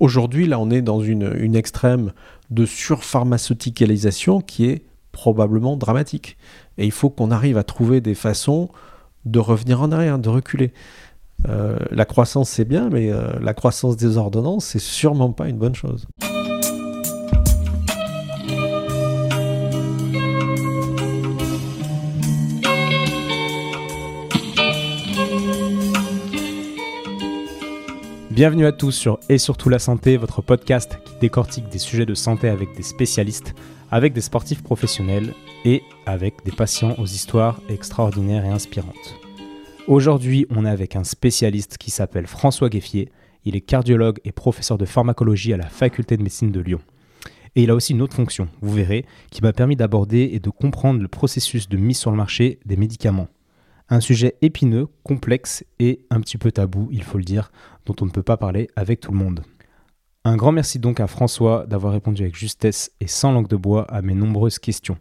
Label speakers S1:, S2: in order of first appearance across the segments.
S1: aujourd'hui, là, on est dans une, extrême de surpharmaceuticalisation qui est probablement dramatique. Et il faut qu'on arrive à trouver des façons de revenir en arrière, de reculer. Euh, la croissance, c'est bien, mais euh, la croissance des ordonnances, c'est sûrement pas une bonne chose.
S2: Bienvenue à tous sur Et surtout la santé, votre podcast qui décortique des sujets de santé avec des spécialistes, avec des sportifs professionnels et avec des patients aux histoires extraordinaires et inspirantes. Aujourd'hui, on est avec un spécialiste qui s'appelle François Gueffier. Il est cardiologue et professeur de pharmacologie à la faculté de médecine de Lyon. Et il a aussi une autre fonction, vous verrez, qui m'a permis d'aborder et de comprendre le processus de mise sur le marché des médicaments. Un sujet épineux, complexe et un petit peu tabou, il faut le dire, dont on ne peut pas parler avec tout le monde. Un grand merci donc à François d'avoir répondu avec justesse et sans langue de bois à mes nombreuses questions.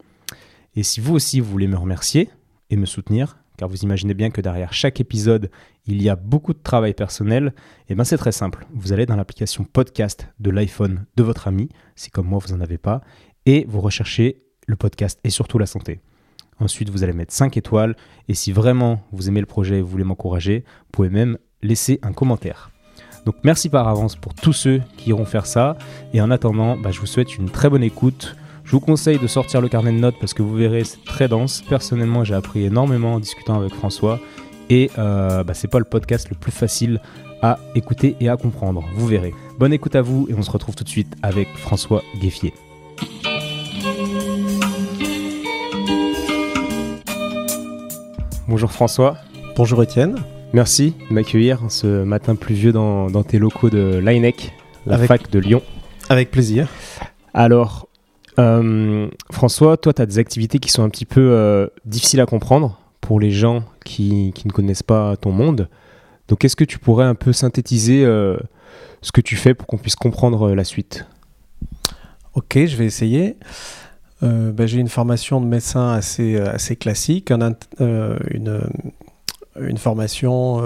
S2: Et si vous aussi vous voulez me remercier et me soutenir, car vous imaginez bien que derrière chaque épisode, il y a beaucoup de travail personnel, et eh bien c'est très simple. Vous allez dans l'application podcast de l'iPhone de votre ami, si comme moi vous n'en avez pas, et vous recherchez le podcast et surtout la santé. Ensuite, vous allez mettre 5 étoiles. Et si vraiment vous aimez le projet et vous voulez m'encourager, vous pouvez même laisser un commentaire. Donc merci par avance pour tous ceux qui iront faire ça. Et en attendant, bah, je vous souhaite une très bonne écoute. Je vous conseille de sortir le carnet de notes parce que vous verrez, c'est très dense. Personnellement, j'ai appris énormément en discutant avec François. Et euh, bah, c'est pas le podcast le plus facile à écouter et à comprendre. Vous verrez. Bonne écoute à vous et on se retrouve tout de suite avec François Gueffier. Bonjour François.
S1: Bonjour Étienne.
S2: Merci de m'accueillir ce matin pluvieux dans, dans tes locaux de l'INEC, la fac de Lyon.
S1: Avec plaisir.
S2: Alors, euh, François, toi, tu as des activités qui sont un petit peu euh, difficiles à comprendre pour les gens qui, qui, ne connaissent pas ton monde. Donc, est-ce que tu pourrais un peu synthétiser euh, ce que tu fais pour qu'on puisse comprendre la suite?
S1: Ok, je vais essayer. Euh, ben, j'ai une formation de médecin assez, euh, classique, euh, une, formation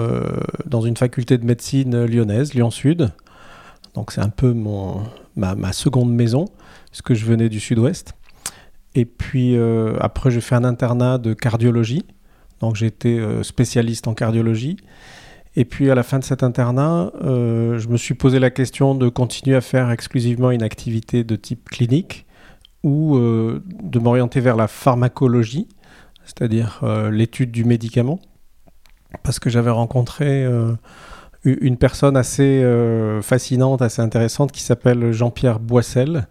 S1: dans une faculté de médecine lyonnaise, Lyon Sud. Donc c'est un peu mon, ma, seconde maison, puisque je venais du sud-ouest. Et puis après, j'ai fait un internat de cardiologie. Donc été spécialiste en cardiologie. Et puis à la fin de cet internat, je me suis posé la question de continuer à faire exclusivement une activité de type clinique ou euh, de m'orienter vers la pharmacologie, c'est-à-dire euh, l'étude du médicament, parce que j'avais rencontré euh, une personne assez fascinante, assez intéressante, qui s'appelle Jean-Pierre Boissel,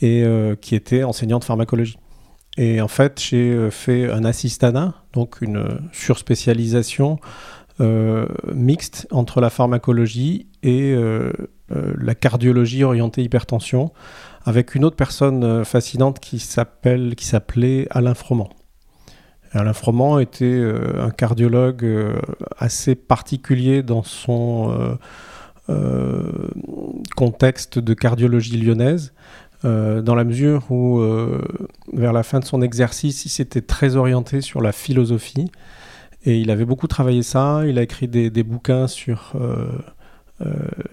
S1: et qui était enseignant de pharmacologie. Et en fait, j'ai fait un assistanat, donc une surspécialisation mixte entre la pharmacologie et la cardiologie orientée hypertension, avec une autre personne euh, fascinante qui s'appelle, qui s'appelait Alain Froment. Alain Froment était euh, un cardiologue euh, assez particulier dans son contexte de cardiologie lyonnaise, dans la mesure où, vers la fin de son exercice, il s'était très orienté sur la philosophie. Et il avait beaucoup travaillé ça. Il a écrit des, des bouquins sur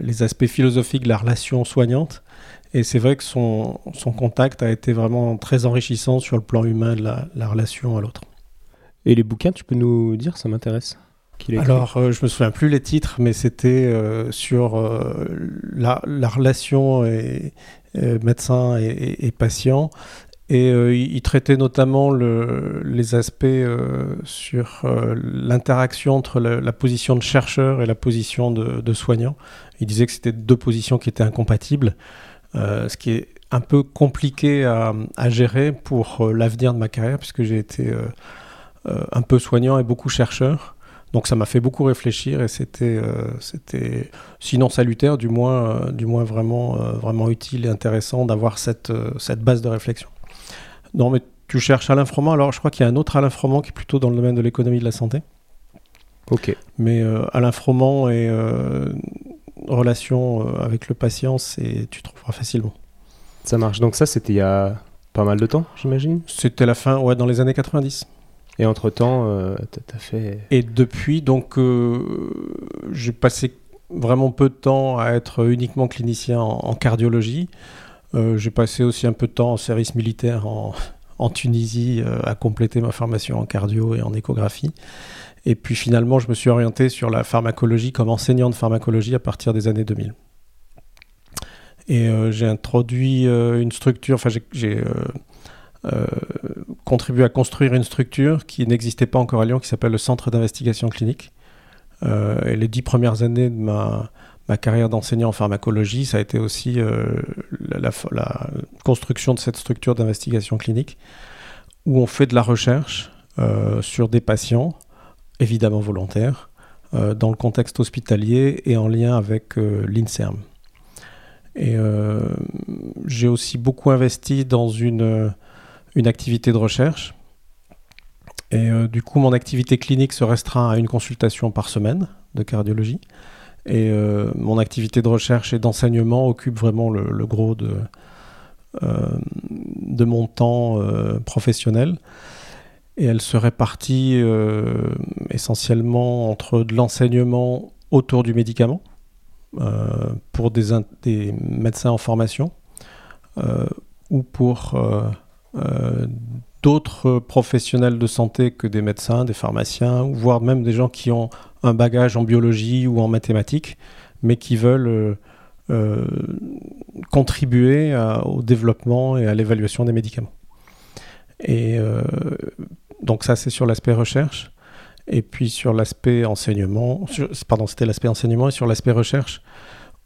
S1: les aspects philosophiques de la relation soignante. Et c'est vrai que son, son, contact a été vraiment très enrichissant sur le plan humain de la, la relation à l'autre.
S2: Et les bouquins, tu peux nous dire, ça m'intéresse.
S1: Alors, euh, je me souviens plus les titres, mais c'était euh, sur euh, la, la, relation et, médecin et, et, patient. Et il traitait notamment le, les aspects sur l'interaction entre la, la, position de chercheur et la position de, de soignant. Il disait que c'était deux positions qui étaient incompatibles. Euh, ce qui est un peu compliqué à, gérer pour euh, l'avenir de ma carrière, puisque j'ai été euh, un peu soignant et beaucoup chercheur. Donc ça m'a fait beaucoup réfléchir et c'était, c'était sinon salutaire, du moins, du moins vraiment, vraiment utile et intéressant d'avoir cette, cette base de réflexion. Non, mais tu cherches Alain Froment, alors je crois qu'il y a un autre Alain Froment qui est plutôt dans le domaine de l'économie de la santé.
S2: Ok.
S1: Mais Alain Froment est relation euh, avec le patient, c'est tu trouveras facilement.
S2: Ça marche. Donc ça, c'était il y a pas mal de temps, j'imagine?
S1: C'était la fin, ouais, dans les années 90.
S2: Et entre-temps, euh, tu as fait...
S1: Et depuis, donc, euh, j'ai passé vraiment peu de temps à être uniquement clinicien en, cardiologie. j'ai passé aussi un peu de temps en service militaire en, en Tunisie à compléter ma formation en cardio et en échographie. Et puis finalement, je me suis orienté sur la pharmacologie comme enseignant de pharmacologie à partir des années 2000. Et euh, j'ai introduit euh, une structure, enfin j'ai euh, contribué à construire une structure qui n'existait pas encore à Lyon, qui s'appelle le Centre d'investigation clinique. et les dix premières années de ma, carrière d'enseignant en pharmacologie, ça a été aussi la, la, construction de cette structure d'investigation clinique, où on fait de la recherche sur des patients évidemment volontaire, euh, dans le contexte hospitalier et en lien avec euh, l'INSERM. Et euh, j'ai aussi beaucoup investi dans une, une activité de recherche. Et du coup, mon activité clinique se restreint à une consultation par semaine de cardiologie. Et mon activité de recherche et d'enseignement occupe vraiment le, le gros de, de mon temps professionnel et elle se répartit euh, essentiellement entre de l'enseignement autour du médicament euh, pour des, médecins en formation euh, ou pour d'autres professionnels de santé que des médecins, des pharmaciens, voire même des gens qui ont un bagage en biologie ou en mathématiques, mais qui veulent contribuer au développement et à l'évaluation des médicaments. Et donc ça, c'est sur l'aspect recherche. Et puis sur l'aspect enseignement, pardon, c'était l'aspect enseignement et sur l'aspect recherche,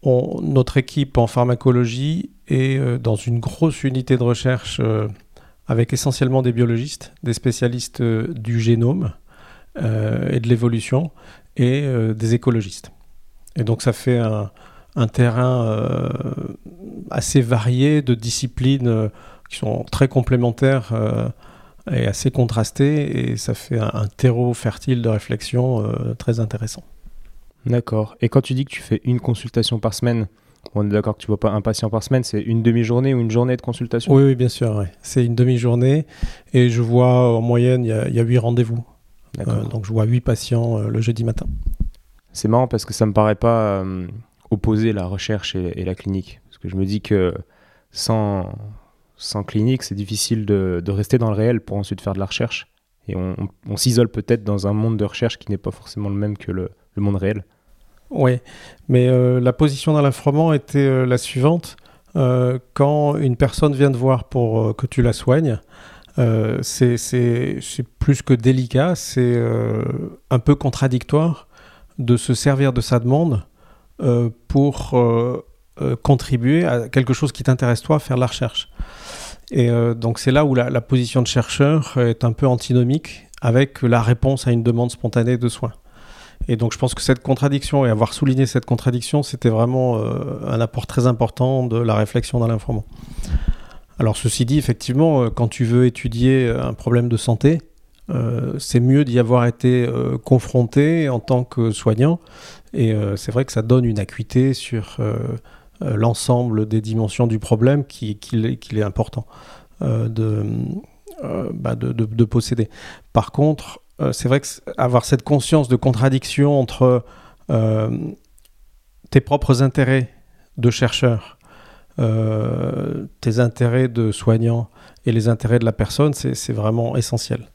S1: notre équipe en pharmacologie est euh, dans une grosse unité de recherche euh, avec essentiellement des biologistes, des spécialistes euh, du génome et de l'évolution et des écologistes. Et donc ça fait un, un terrain assez varié de disciplines qui sont très complémentaires est assez contrasté et ça fait un, terreau fertile de réflexion euh, très intéressant.
S2: D'accord. Et quand tu dis que tu fais une consultation par semaine, on est d'accord que tu vois pas un patient par semaine, c'est une demi-journée ou une journée de consultation?
S1: Oui, bien sûr. C'est une demi-journée et je vois en moyenne, il y a huit rendez-vous. Euh, donc je vois huit patients euh, le jeudi matin.
S2: C'est marrant parce que ça me paraît pas opposer la recherche et, et, la clinique. Parce que je me dis que sans, sans clinique, c'est difficile de, rester dans le réel pour ensuite faire de la recherche. Et on, s'isole peut-être dans un monde de recherche qui n'est pas forcément le même que le, monde réel.
S1: Oui, mais euh, la position dans l'infroman était euh, la suivante. Euh, quand une personne vient te voir pour que tu la soignes, c'est plus que délicat, c'est un peu contradictoire de se servir de sa demande pour contribuer à quelque chose qui t'intéresse toi, faire la recherche. Et euh, donc c'est là où la, position de chercheur est un peu antinomique avec la réponse à une demande spontanée de soins. Et donc je pense que cette contradiction et avoir souligné cette contradiction, c'était vraiment euh, un apport très important de la réflexion dans l'information. Alors ceci dit, effectivement, euh, quand tu veux étudier un problème de santé, c'est mieux d'y avoir été confronté en tant que soignant. Et c'est vrai que ça donne une acuité sur euh, l'ensemble des dimensions du problème qu'il est, important euh, euh, bah, de, de, posséder. Par contre, c'est vrai que avoir cette conscience de contradiction entre tes propres intérêts de chercheur, tes intérêts de soignant et les intérêts de la personne, c'est vraiment essentiel.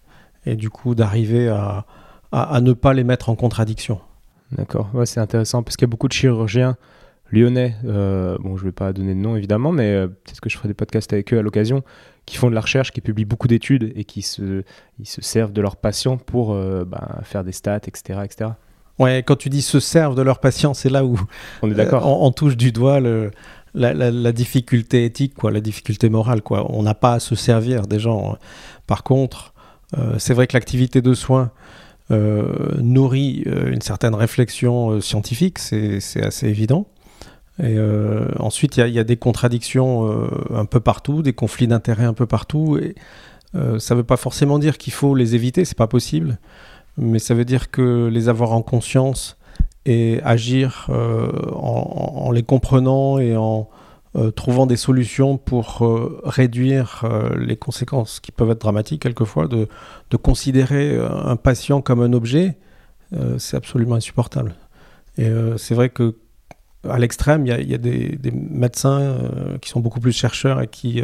S1: Et du coup, d'arriver à, à, ne pas les mettre en contradiction.
S2: D'accord, c'est intéressant parce qu'il y a beaucoup de chirurgiens lyonnais, euh, bon, je vais pas donner de nom évidemment, mais euh, peut-être que je ferai des podcasts avec eux à l'occasion, qui font de la recherche, qui publient beaucoup d'études et qui se, ils se servent de leurs patients pour euh, ben, faire des stats, etc., etc.
S1: Ouais, quand tu dis se servent de leurs patients, c'est là où
S2: on est d'accord.
S1: on, touche du doigt le, la, difficulté éthique, quoi, la difficulté morale, quoi. On n'a pas à se servir des gens. Par contre, c'est vrai que l'activité de soins nourrit une certaine réflexion scientifique, c'est assez évident. Et euh, ensuite, il y, a des contradictions euh, un peu partout, des conflits d'intérêts un peu partout. Et euh, ça ne veut pas forcément dire qu'il faut les éviter, c'est pas possible. Mais ça veut dire que les avoir en conscience et agir en, les comprenant et en trouvant des solutions pour réduire les conséquences qui peuvent être dramatiques quelquefois, de, de considérer un patient comme un objet, c'est absolument insupportable. Et c'est vrai que à l'extrême, il y a, des, médecins qui sont beaucoup plus chercheurs et qui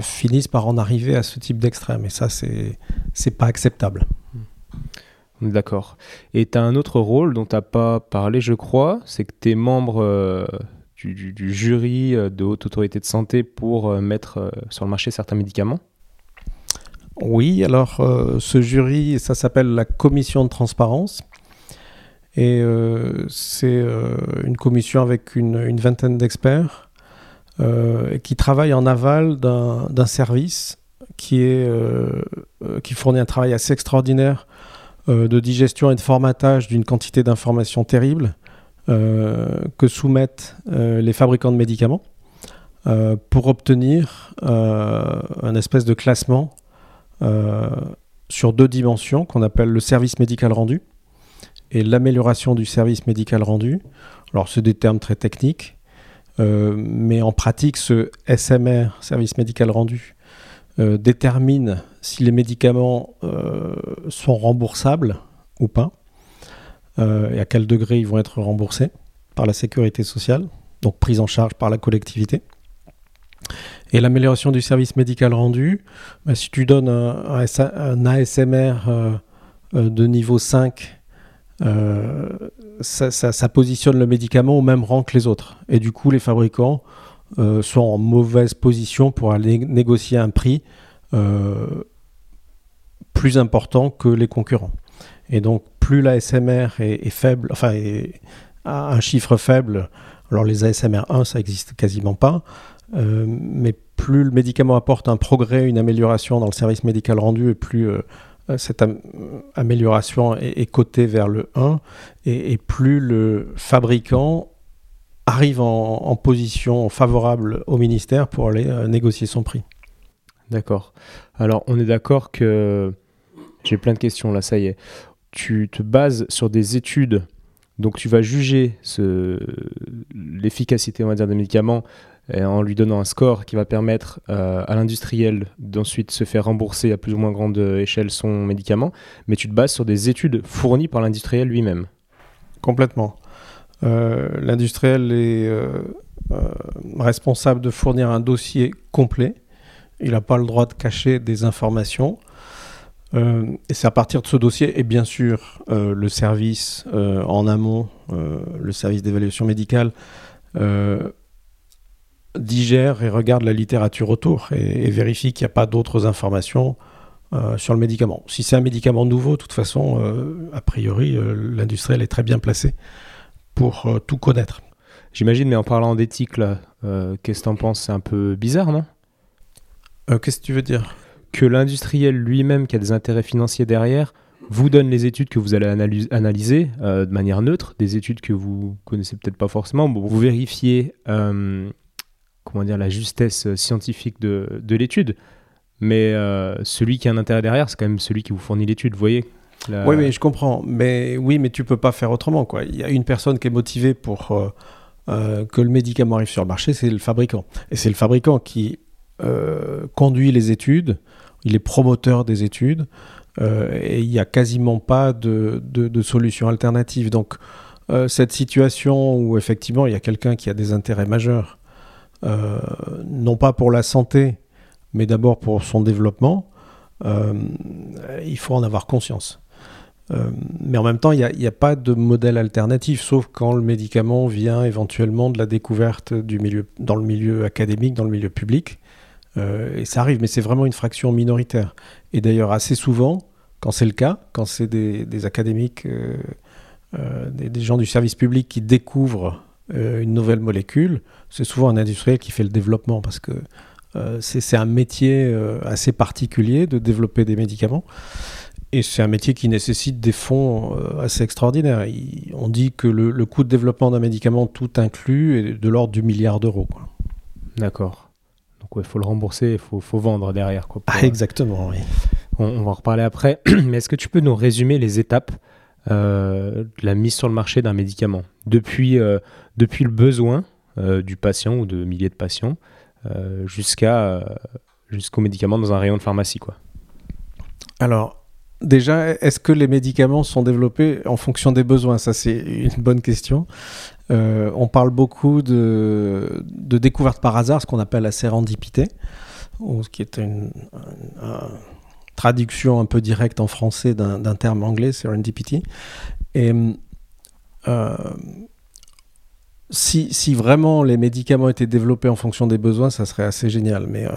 S1: finissent par en arriver à ce type d'extrême. Et ça, c'est c'est pas acceptable.
S2: D'accord. Et tu as un autre rôle dont tu n'as pas parlé, je crois, c'est que tu es membre du, jury de haute autorité de santé pour mettre sur le marché certains médicaments?
S1: Oui, alors euh, ce jury, ça s'appelle la commission de transparence. Et euh, c'est euh, une commission avec une, vingtaine d'experts qui travaillent en aval d'un service qui, fournit un travail assez extraordinaire de digestion et de formatage d'une quantité d'informations terribles que soumettent les fabricants de médicaments pour obtenir un espèce de classement euh, sur deux dimensions qu'on appelle le service médical rendu et l'amélioration du service médical rendu. Alors, c'est des termes très techniques, euh, mais en pratique, ce SMR, service médical rendu, euh, détermine si les médicaments sont remboursables ou pas, et à quel degré ils vont être remboursés par la sécurité sociale, donc prise en charge par la collectivité. Et l'amélioration du service médical rendu, bah, si tu donnes un, ASMR euh, euh, de niveau 5, euh, ça, positionne le médicament au même rang que les autres. Et du coup, les fabricants sont en mauvaise position pour aller négocier un prix plus important que les concurrents. Et donc, plus l'ASMR est, est, faible, enfin, a un chiffre faible, alors les ASMR 1, ça existe quasiment pas. Euh, mais plus le médicament apporte un progrès, une amélioration dans le service médical rendu, et plus euh, euh, cette amélioration est, cotée vers le 1, et, plus le fabricant arrive en, position favorable au ministère pour aller négocier son prix.
S2: D'accord. Alors, on est d'accord que j'ai plein de questions là, ça y est. Tu te bases sur des études, donc tu vas juger l'efficacité, on va dire, des médicaments en lui donnant un score qui va permettre euh, à l'industriel d'ensuite se faire rembourser à plus ou moins grande échelle son médicament, mais tu te bases sur des études fournies par l'industriel lui-même.
S1: Complètement. Euh, l'industriel est euh, responsable de fournir un dossier complet. Il n'a pas le droit de cacher des informations. et c'est à partir de ce dossier, et bien sûr le service en amont, le service d'évaluation médicale, digère et regarde la littérature autour et, vérifie qu'il n'y a pas d'autres informations euh, sur le médicament. Si c'est un médicament nouveau, de toute façon, euh, a priori, euh, l'industriel est très bien placé pour tout connaître.
S2: J'imagine, mais en parlant d'éthique, qu'est-ce que tu en penses? C'est un peu bizarre, non?
S1: Qu'est-ce que tu veux dire?
S2: Que l'industriel lui-même, qui a des intérêts financiers derrière, vous donne les études que vous allez analyser de manière neutre, des études que vous connaissez peut-être pas forcément. vous vérifiez comment dire, la justesse euh, scientifique de, de l'étude. Mais euh, celui qui a un intérêt derrière, c'est quand même celui qui vous fournit l'étude, vous voyez
S1: Oui, mais je comprends. Mais oui, mais tu peux pas faire autrement. Quoi. Il y a une personne qui est motivée pour euh, que le médicament arrive sur le marché, c'est le fabricant. Et c'est le fabricant qui conduit les études, il est promoteur des études, et il n'y a quasiment pas de, de, de solution alternative. Donc, cette situation où effectivement il y a quelqu'un qui a des intérêts majeurs euh, non pas pour la santé, mais d'abord pour son développement, euh, il faut en avoir conscience. Euh, mais en même temps, il n'y a, pas de modèle alternatif, sauf quand le médicament vient éventuellement de la découverte dans le milieu académique, dans le milieu public. et ça arrive, mais c'est vraiment une fraction minoritaire. Et d'ailleurs, assez souvent, quand c'est le cas, quand c'est des, académiques, des, gens du service public qui découvrent euh, une nouvelle molécule, c'est souvent un industriel qui fait le développement parce que euh, c'est un métier euh, assez particulier de développer des médicaments. Et c'est un métier qui nécessite des fonds assez extraordinaires. on dit que le, coût de développement d'un médicament tout inclus est de l'ordre du milliard d'euros.
S2: D'accord. Donc il faut le rembourser, il faut, faut, vendre derrière. Quoi,
S1: ah, exactement, oui.
S2: On, on, va en reparler après. Mais est-ce que tu peux nous résumer les étapes de la mise sur le marché d'un médicament Depuis depuis le besoin euh, du patient ou de milliers de patients euh, jusqu'à euh, jusqu'au médicament dans un rayon de pharmacie quoi.
S1: Alors déjà, est-ce que les médicaments sont développés en fonction des besoins? Ça, c'est une bonne question. Euh, on parle beaucoup de, de découverte par hasard, ce qu'on appelle la sérendipité, ce qui est une, traduction un peu directe en français d'un terme anglais, serendipity. Et euh, si, si, vraiment les médicaments étaient développés en fonction des besoins, ça serait assez génial. Mais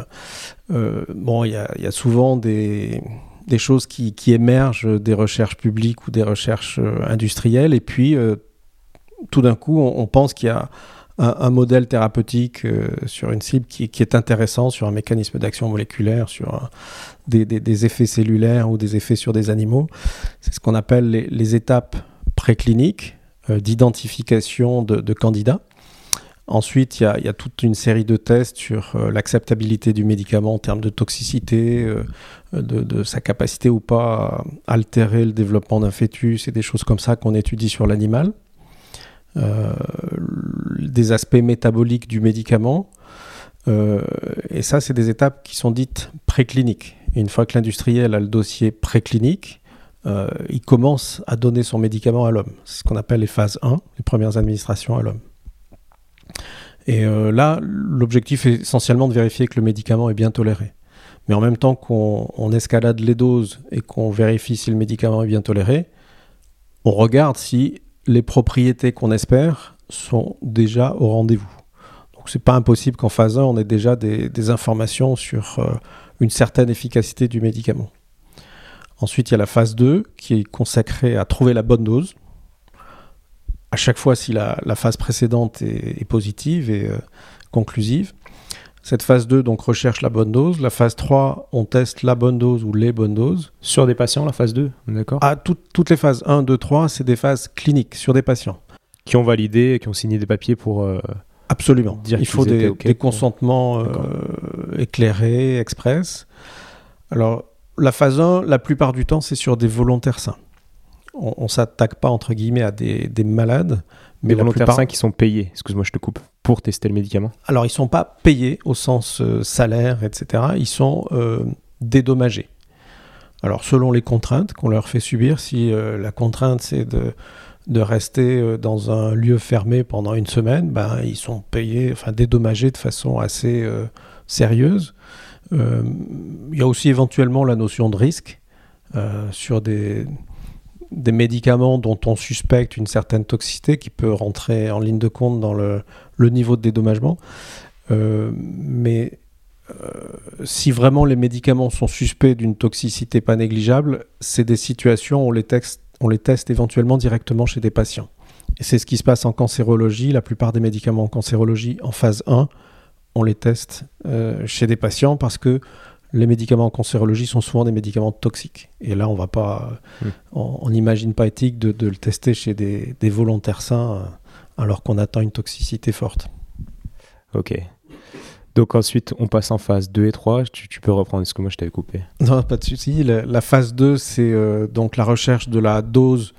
S1: euh, bon, il y, y a, souvent des, des choses qui, qui, émergent des recherches publiques ou des recherches industrielles, et puis tout d'un coup, on, pense qu'il y a un, modèle thérapeutique euh, sur une cible qui, est intéressant, sur un mécanisme d'action moléculaire, sur des, effets cellulaires ou des effets sur des animaux. C'est ce qu'on appelle les, étapes précliniques euh, d'identification de, candidats. Ensuite, il y, a, toute une série de tests sur euh, l'acceptabilité du médicament en termes de toxicité, de, sa capacité ou pas à altérer le développement d'un fœtus et des choses comme ça qu'on étudie sur l'animal. Des aspects métaboliques du médicament. Euh, et ça, c'est des étapes qui sont dites précliniques. Une fois que l'industriel a le dossier préclinique, euh, il commence à donner son médicament à l'homme. C'est ce qu'on appelle les phases 1, les premières administrations à l'homme. Et là, l'objectif est essentiellement de vérifier que le médicament est bien toléré. Mais en même temps qu'on escalade les doses et qu'on vérifie si le médicament est bien toléré, on regarde si les propriétés qu'on espère sont déjà au rendez-vous. Donc c'est pas impossible qu'en phase 1, on ait déjà des, informations sur euh, une certaine efficacité du médicament. Ensuite, il y a la phase 2 qui est consacrée à trouver la bonne dose. À chaque fois, si la, phase précédente est, positive et euh, conclusive, cette phase 2 donc recherche la bonne dose. La phase 3, on teste la bonne dose ou les bonnes doses.
S2: Sur des patients, la phase 2, d'accord?
S1: Ah, Toutes les phases 1, 2, 3, c'est des phases cliniques sur des patients.
S2: Qui ont validé, qui ont signé des papiers pour... Euh,
S1: Absolument. Dire Il faut des, consentements euh, éclairés, express. Alors, la phase 1, la plupart du temps, c'est sur des volontaires sains. On ne s'attaque pas, entre guillemets, à des, des malades,
S2: mais les volontaires sains qui sont payés, excuse-moi, je te coupe, pour tester le médicament
S1: Alors, ils ne sont pas payés au sens euh, salaire, etc. Ils sont euh, dédommagés. Alors, selon les contraintes qu'on leur fait subir, si euh, la contrainte c'est de, de rester dans un lieu fermé pendant une semaine, ben, ils sont payés, enfin dédommagés de façon assez sérieuse. Il y a aussi éventuellement la notion de risque sur des, des médicaments dont on suspecte une certaine toxicité qui peut rentrer en ligne de compte dans le, niveau de dédommagement. Euh, mais euh, si vraiment les médicaments sont suspects d'une toxicité pas négligeable, c'est des situations où on les, on les teste éventuellement directement chez des patients. Et c'est ce qui se passe en cancérologie. La plupart des médicaments en cancérologie, en phase 1, on les teste euh, chez des patients parce que les médicaments en cancérologie sont souvent des médicaments toxiques. Et là, on va pas, hmm. on n'imagine pas éthique de, le tester chez des, volontaires sains euh, alors qu'on attend une toxicité forte.
S2: Ok. Donc ensuite, on passe en phase 2 et 3. Tu, peux reprendre ce que moi je t'avais coupé.
S1: Non, pas de souci. La, phase 2, c'est euh, donc la recherche de la dose.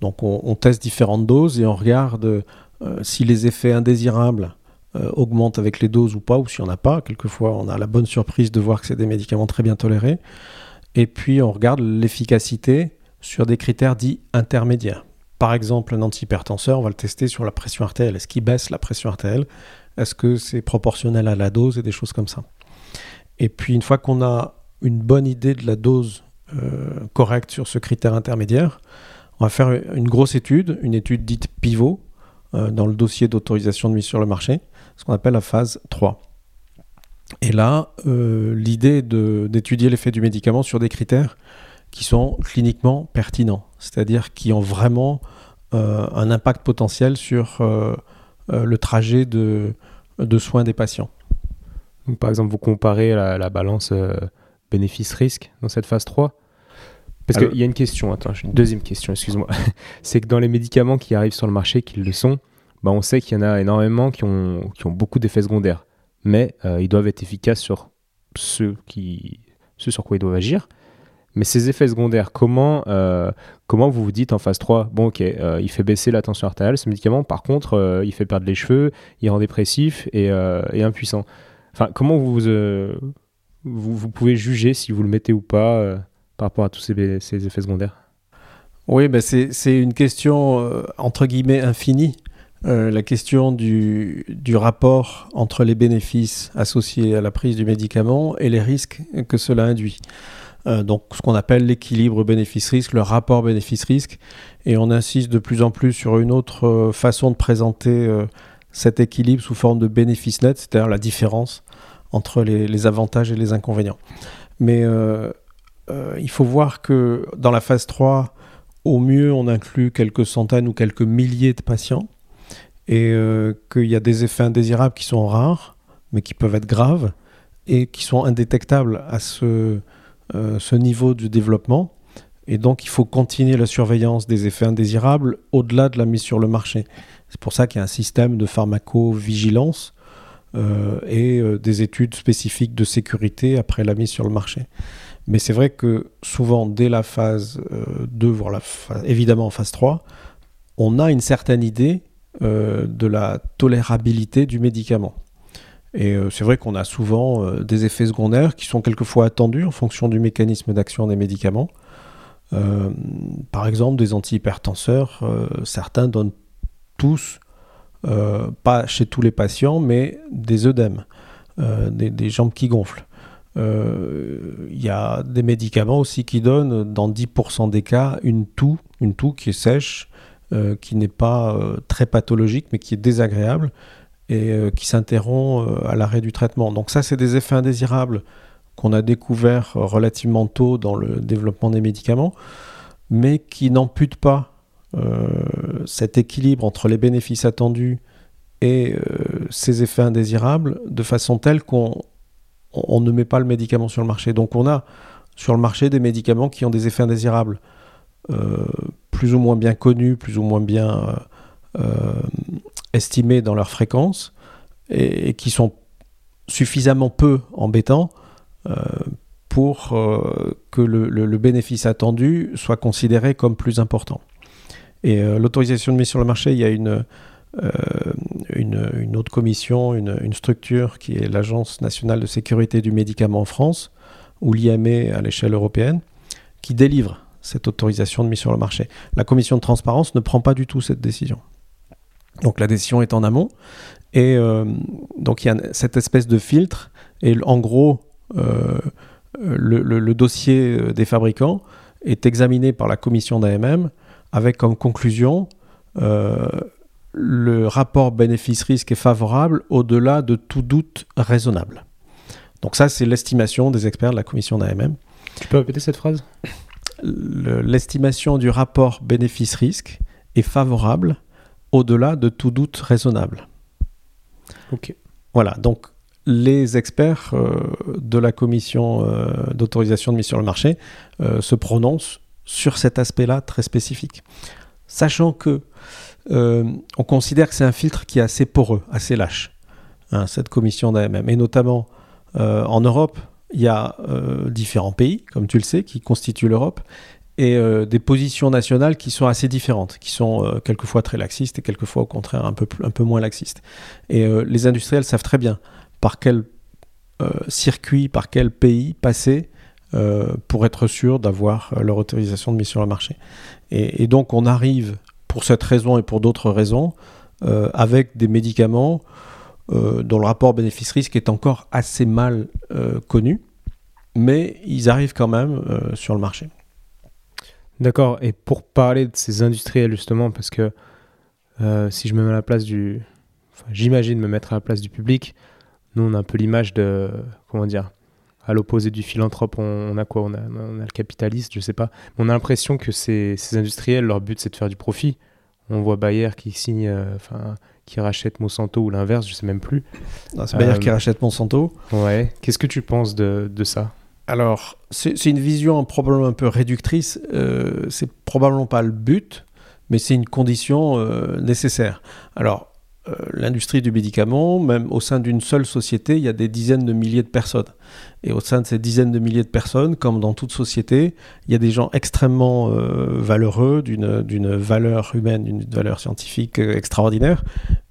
S1: Donc on, teste différentes doses et on regarde euh, si les effets indésirables euh, augmente avec les doses ou pas, ou si on n'a pas. Quelquefois, on a la bonne surprise de voir que c'est des médicaments très bien tolérés. Et puis, on regarde l'efficacité sur des critères dits intermédiaires. Par exemple, un antihypertenseur, on va le tester sur la pression artérielle. Est-ce qu'il baisse la pression artérielle? Est-ce que c'est proportionnel à la dose et des choses comme ça Et puis, une fois qu'on a une bonne idée de la dose euh, correcte sur ce critère intermédiaire, on va faire une grosse étude, une étude dite pivot, euh, dans le dossier d'autorisation de mise sur le marché ce qu'on appelle la phase 3. Et là, euh, l'idée d'étudier l'effet du médicament sur des critères qui sont cliniquement pertinents, c'est-à-dire qui ont vraiment euh, un impact potentiel sur le trajet de, de, soins des patients.
S2: Donc, par exemple, vous comparez la, la balance bénéfice-risque dans cette phase 3 parce qu'il y a une question, attends, une deuxième question, excuse-moi. C'est que dans les médicaments qui arrivent sur le marché, qui le sont, bah, on sait qu'il y en a énormément qui ont, qui ont beaucoup d'effets secondaires. Mais euh, ils doivent être efficaces sur ceux, qui, ceux sur quoi ils doivent agir. Mais ces effets secondaires, comment, euh, comment vous vous dites en phase 3 Bon, ok, euh, il fait baisser la tension artérielle, ce médicament. Par contre, il fait perdre les cheveux, il rend dépressif et, et impuissant. Enfin, comment vous, vous, vous, pouvez juger si vous le mettez ou pas par rapport à tous ces, effets secondaires?
S1: Oui, ben c'est une question euh, entre guillemets infinie. Euh, la question du, du, rapport entre les bénéfices associés à la prise du médicament et les risques que cela induit. Euh, donc ce qu'on appelle l'équilibre bénéfice-risque, le rapport bénéfice-risque. Et on insiste de plus en plus sur une autre façon de présenter cet équilibre sous forme de bénéfice net, c'est-à-dire la différence entre les, avantages et les inconvénients. Mais euh, il faut voir que dans la phase 3, au mieux, on inclut quelques centaines ou quelques milliers de patients et euh, qu'il y a des effets indésirables qui sont rares, mais qui peuvent être graves et qui sont indétectables à ce, euh, ce niveau du développement. Et donc, il faut continuer la surveillance des effets indésirables au-delà de la mise sur le marché. C'est pour ça qu'il y a un système de pharmacovigilance euh, et des études spécifiques de sécurité après la mise sur le marché. Mais c'est vrai que souvent, dès la phase 2, euh, voire évidemment en phase 3, on a une certaine idée euh, de la tolérabilité du médicament. Et euh, c'est vrai qu'on a souvent des effets secondaires qui sont quelquefois attendus en fonction du mécanisme d'action des médicaments. par exemple, des antihypertenseurs, certains donnent tous, pas chez tous les patients, mais des œdèmes, des, jambes qui gonflent. Il euh, y a des médicaments aussi qui donnent, dans 10% des cas, une toux, une toux qui est sèche, euh, qui n'est pas euh, très pathologique, mais qui est désagréable et qui s'interrompt à l'arrêt du traitement. Donc ça, c'est des effets indésirables qu'on a découverts relativement tôt dans le développement des médicaments, mais qui n'amputent pas cet équilibre entre les bénéfices attendus et ces effets indésirables de façon telle qu'on on, ne met pas le médicament sur le marché. Donc on a sur le marché des médicaments qui ont des effets indésirables, euh, plus ou moins bien connus, plus ou moins bien euh, euh, estimés dans leur fréquence, et, qui sont suffisamment peu embêtants pour que le, bénéfice attendu soit considéré comme plus important. Et l'autorisation de mise sur le marché, il y a une, euh, une, autre commission, une, structure qui est l'Agence nationale de sécurité du médicament en France, ou l'IME à l'échelle européenne, qui délivre cette autorisation de mise sur le marché. La commission de transparence ne prend pas du tout cette décision. Donc la décision est en amont. Et euh, donc il y a cette espèce de filtre. Et en gros, euh, le, dossier des fabricants est examiné par la commission d'AMM avec comme conclusion le rapport bénéfice-risque est favorable au-delà de tout doute raisonnable. Donc ça, c'est l'estimation des experts de la commission d'AMM.
S2: Tu peux répéter cette phrase?
S1: L'estimation du rapport bénéfice-risque est favorable au-delà de tout doute raisonnable.
S2: Ok.
S1: Voilà, donc les experts euh, de la commission euh, d'autorisation de mise sur le marché euh, se prononcent sur cet aspect-là très spécifique. Sachant que on considère que c'est un filtre qui est assez poreux, assez lâche, hein, cette commission d'AMM. Et notamment en Europe, il y a différents pays, comme tu le sais, qui constituent l'Europe, et des positions nationales qui sont assez différentes, qui sont quelquefois très laxistes et quelquefois au contraire un peu, un peu moins laxistes. Et les industriels savent très bien par quel circuit, par quel pays passer pour être sûr d'avoir leur autorisation de mise sur le marché. Et, donc on arrive pour cette raison et pour d'autres raisons, euh, avec des médicaments euh, dont le rapport bénéfice-risque est encore assez mal euh, connu, mais ils arrivent quand même sur le marché.
S2: D'accord, et pour parler de ces industriels justement, parce que si je me mets à la place du... j'imagine me mettre à la place du public, nous on a un peu l'image de... Comment dire à l'opposé du philanthrope, on, a quoi? On a, on a, le capitaliste, je sais pas. On a l'impression que ces, ces, industriels, leur but c'est de faire du profit. On voit Bayer qui signe, euh, enfin, qui rachète Monsanto ou l'inverse, je sais même plus.
S1: C'est Bayer qui euh, rachète Monsanto.
S2: Ouais. Qu'est-ce que tu penses de, de ça?
S1: Alors, c'est une vision probablement un peu réductrice. Euh, c'est probablement pas le but, mais c'est une condition nécessaire. Alors, euh, l'industrie du médicament, même au sein d'une seule société, il y a des dizaines de milliers de personnes. Et au sein de ces dizaines de milliers de personnes, comme dans toute société, il y a des gens extrêmement euh, valeureux, d'une valeur humaine, d'une valeur scientifique euh, extraordinaire.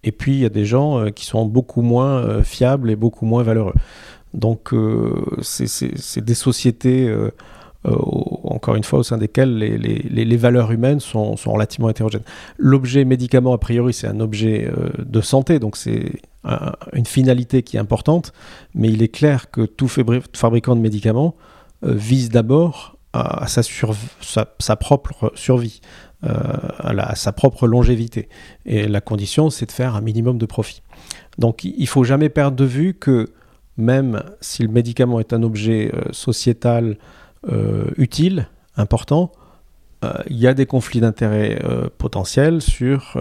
S1: Et puis, il y a des gens qui sont beaucoup moins fiables et beaucoup moins valeureux. Donc, c'est des sociétés encore une fois, au sein desquels les, valeurs humaines sont, relativement hétérogènes. L'objet médicament, a priori, c'est un objet de santé, donc c'est une finalité qui est importante, mais il est clair que tout fabricant de médicaments vise d'abord à, sa, sa, propre survie, à, sa propre longévité. Et la condition, c'est de faire un minimum de profit. Donc il ne faut jamais perdre de vue que même si le médicament est un objet euh, sociétal euh, utile, important, euh, il y a des conflits d'intérêts potentiels sur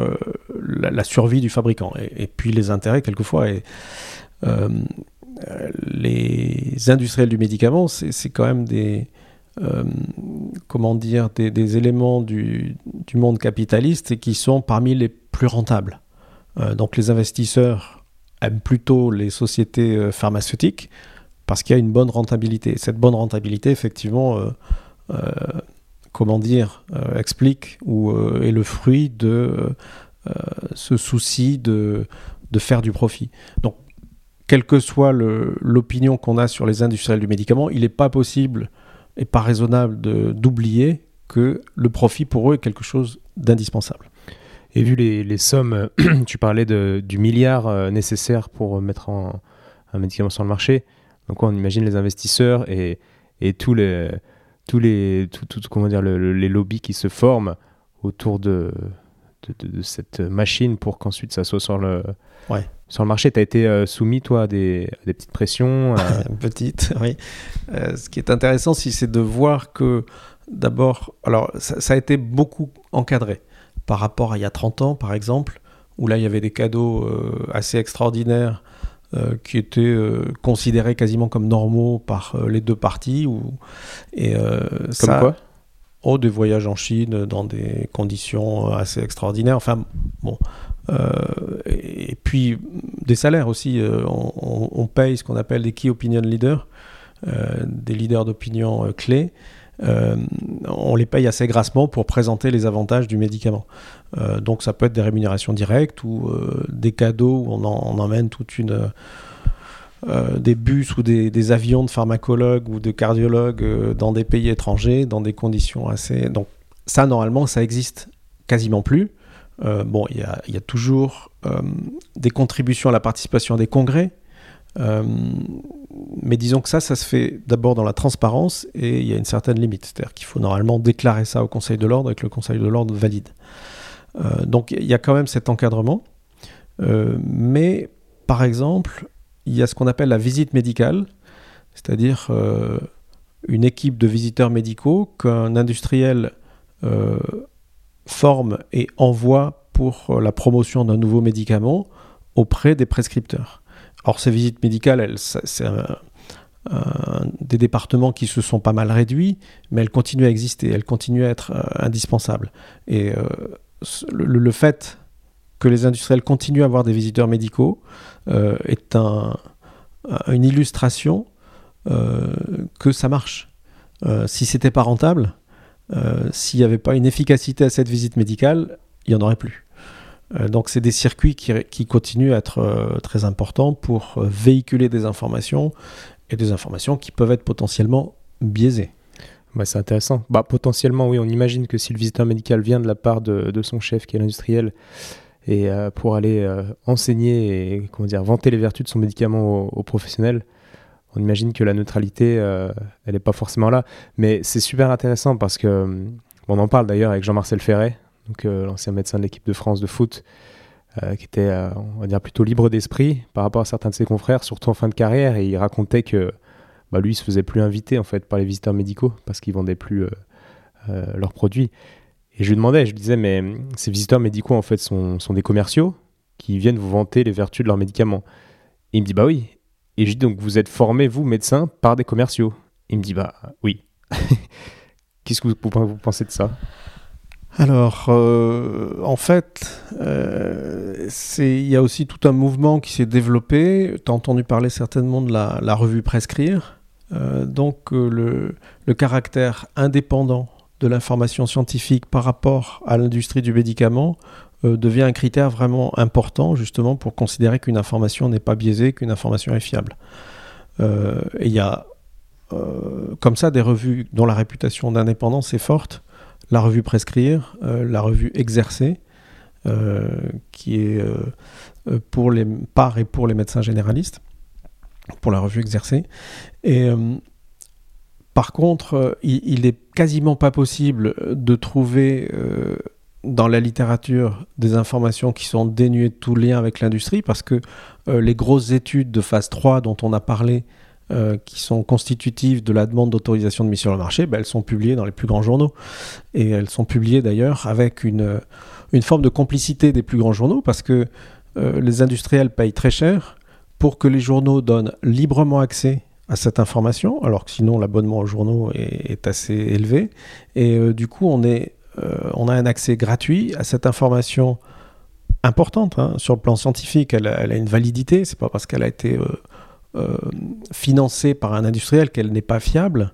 S1: la, survie du fabricant. Et, puis les intérêts, quelquefois, les industriels du médicament, c'est quand même des, comment dire, des, éléments du, du, monde capitaliste qui sont parmi les plus rentables. donc les investisseurs aiment plutôt les sociétés euh, pharmaceutiques parce qu'il y a une bonne rentabilité. Cette bonne rentabilité, effectivement, euh, euh, comment dire, explique ou est le fruit de ce souci de, de faire du profit. Donc, quelle que soit l'opinion qu'on a sur les industriels du médicament, il n'est pas possible et pas raisonnable d'oublier que le profit pour eux est quelque chose d'indispensable.
S2: Et vu les, sommes, tu parlais de, du milliard euh, nécessaire pour mettre un médicament sur le marché. Donc on imagine les investisseurs et, et tous les tous les tout, comment dire les lobbies qui se forment autour de de, cette machine pour qu'ensuite ça soit sur le sur le marché. Tu as été euh, soumis toi à des, des petites pressions.
S1: Euh... Petites, oui. Euh, ce qui est intéressant, c'est de voir que d'abord, alors ça, a été beaucoup encadré par rapport à il y a 30 ans, par exemple, où là, il y avait des cadeaux euh, assez extraordinaires euh, qui étaient euh, considérés quasiment comme normaux par les deux parties. Ou,
S2: et, comme ça, quoi?
S1: Oh, des voyages en Chine dans des conditions assez extraordinaires. Enfin, bon. et puis, des salaires aussi. On, on, paye ce qu'on appelle des key opinion leaders, des leaders d'opinion clés. Euh, on les paye assez grassement pour présenter les avantages du médicament. Euh, donc ça peut être des rémunérations directes ou euh, des cadeaux où on, emmène toute une... des bus ou des, avions de pharmacologues ou de cardiologues dans des pays étrangers, dans des conditions assez... Donc ça, normalement, ça existe quasiment plus. bon, il y, y a, toujours des contributions à la participation à des congrès, euh, mais disons que ça, ça se fait d'abord dans la transparence et il y a une certaine limite. C'est-à-dire qu'il faut normalement déclarer ça au Conseil de l'ordre et que le Conseil de l'ordre valide. Euh, donc il y a quand même cet encadrement. Euh, mais par exemple, il y a ce qu'on appelle la visite médicale, c'est-à-dire une équipe de visiteurs médicaux qu'un industriel forme et envoie pour la promotion d'un nouveau médicament auprès des prescripteurs. Or, ces visites médicales, c'est des départements qui se sont pas mal réduits, mais elles continuent à exister, elles continuent à être euh, indispensables. Et euh, le, fait que les industriels continuent à avoir des visiteurs médicaux euh, est une illustration que ça marche. si c'était pas rentable, s'il n'y avait pas une efficacité à cette visite médicale, il n'y en aurait plus. Euh, donc c'est des circuits qui, continuent à être euh, très importants pour euh, véhiculer des informations et des informations qui peuvent être potentiellement biaisées.
S2: c'est intéressant. Bah, potentiellement, oui, on imagine que si le visiteur médical vient de la part de, son chef qui est l'industriel et pour aller enseigner et comment dire, vanter les vertus de son médicament aux, professionnels, on imagine que la neutralité, elle n'est pas forcément là. Mais c'est super intéressant parce que, on en parle d'ailleurs avec Jean-Marcel Ferret, donc euh, l'ancien médecin de l'équipe de France de foot, euh, qui était, euh, on va dire, plutôt libre d'esprit par rapport à certains de ses confrères, surtout en fin de carrière, et il racontait que bah, lui, il se faisait plus inviter en fait par les visiteurs médicaux parce qu'ils vendaient plus leurs produits. Et je lui demandais, je lui disais, mais ces visiteurs médicaux en fait sont, des commerciaux qui viennent vous vanter les vertus de leurs médicaments. Et il me dit, bah oui. Et je dis, donc vous êtes formé, vous, médecin, par des commerciaux? Il me dit, bah oui. Qu'est-ce que vous pensez de ça?
S1: Alors, euh, en fait, euh, il y a aussi tout un mouvement qui s'est développé. Tu as entendu parler certainement de la, revue Prescrire. Euh, donc, le, caractère indépendant de l'information scientifique par rapport à l'industrie du médicament devient un critère vraiment important, justement, pour considérer qu'une information n'est pas biaisée, qu'une information est fiable. et il y a comme ça des revues dont la réputation d'indépendance est forte. La revue Prescrire, la revue Exercer, qui est pour les par et pour les médecins généralistes, pour la revue Exercer. Et par contre, il, est quasiment pas possible de trouver dans la littérature des informations qui sont dénuées de tout lien avec l'industrie parce que euh, les grosses études de phase 3 dont on a parlé, euh, qui sont constitutives de la demande d'autorisation de mise sur le marché, ben, elles sont publiées dans les plus grands journaux. Et elles sont publiées d'ailleurs avec une, une forme de complicité des plus grands journaux parce que euh, les industriels payent très cher pour que les journaux donnent librement accès à cette information, alors que sinon l'abonnement aux journaux est, assez élevé. Et du coup, on est euh, on a un accès gratuit à cette information importante hein, sur le plan scientifique. Elle, a une validité. C'est pas parce qu'elle a été euh, euh, financée par un industriel qu'elle n'est pas fiable.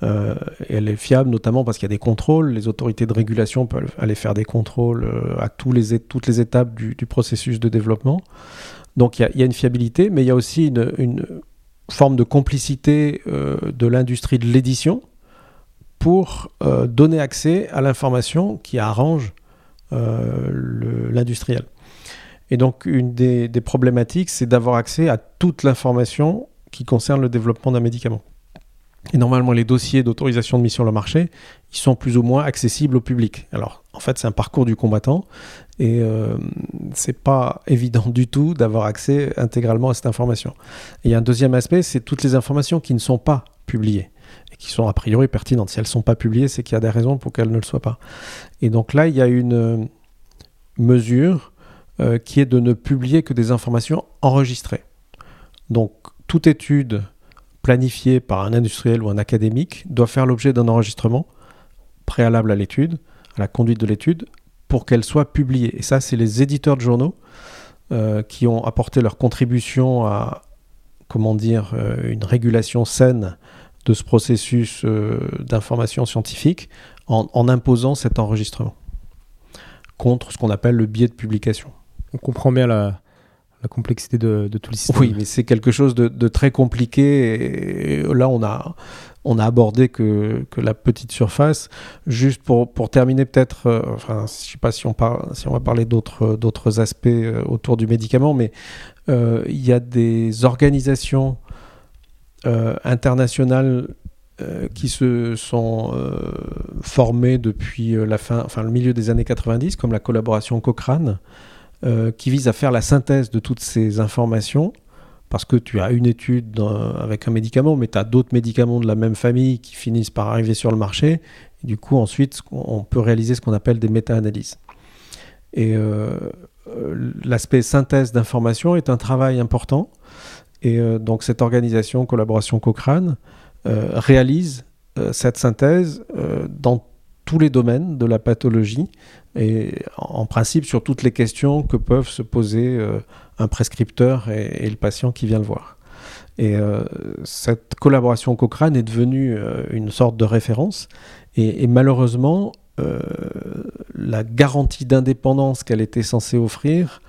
S1: elle est fiable notamment parce qu'il y a des contrôles. Les autorités de régulation peuvent aller faire des contrôles à toutes les étapes du, processus de développement. Donc il y, a une fiabilité, mais il y a aussi une forme de complicité de l'industrie de l'édition pour euh, donner accès à l'information qui arrange euh, l'industriel. Et donc, une des, problématiques, c'est d'avoir accès à toute l'information qui concerne le développement d'un médicament. Et normalement, les dossiers d'autorisation de mise sur le marché, ils sont plus ou moins accessibles au public. Alors, en fait, c'est un parcours du combattant et euh, c'est pas évident du tout d'avoir accès intégralement à cette information. Et il y a un deuxième aspect, c'est toutes les informations qui ne sont pas publiées qui sont a priori pertinentes. Si elles ne sont pas publiées, c'est qu'il y a des raisons pour qu'elles ne le soient pas. Et donc là, il y a une euh, mesure euh, qui est de ne publier que des informations enregistrées. Donc toute étude planifiée par un industriel ou un académique doit faire l'objet d'un enregistrement préalable à l'étude, à la conduite de l'étude, pour qu'elle soit publiée. Et ça, c'est les éditeurs de journaux euh, qui ont apporté leur contribution à, comment dire, une régulation saine de ce processus euh, d'information scientifique en, imposant cet enregistrement contre ce qu'on appelle le biais de publication.
S2: On comprend bien la, complexité de, tout le système.
S1: Oui, mais c'est quelque chose de, très compliqué. Et là, on a, abordé que, la petite surface. Juste pour, terminer, peut-être, euh, enfin, je ne sais pas si on, va parler d'autres aspects euh, autour du médicament, mais il y a des organisations euh, internationales euh, qui se sont euh, formées depuis la fin, le milieu des années 90, comme la collaboration Cochrane, qui vise à faire la synthèse de toutes ces informations parce que tu as une étude avec un médicament, mais tu as d'autres médicaments de la même famille qui finissent par arriver sur le marché. Et du coup, ensuite, on peut réaliser ce qu'on appelle des méta-analyses. Et l'aspect synthèse d'informations est un travail important et euh, donc cette organisation Collaboration Cochrane euh, réalise euh, cette synthèse dans tous les domaines de la pathologie et en principe sur toutes les questions que peuvent se poser un prescripteur et, le patient qui vient le voir. Et cette collaboration Cochrane est devenue une sorte de référence et, malheureusement la garantie d'indépendance qu'elle était censée offrir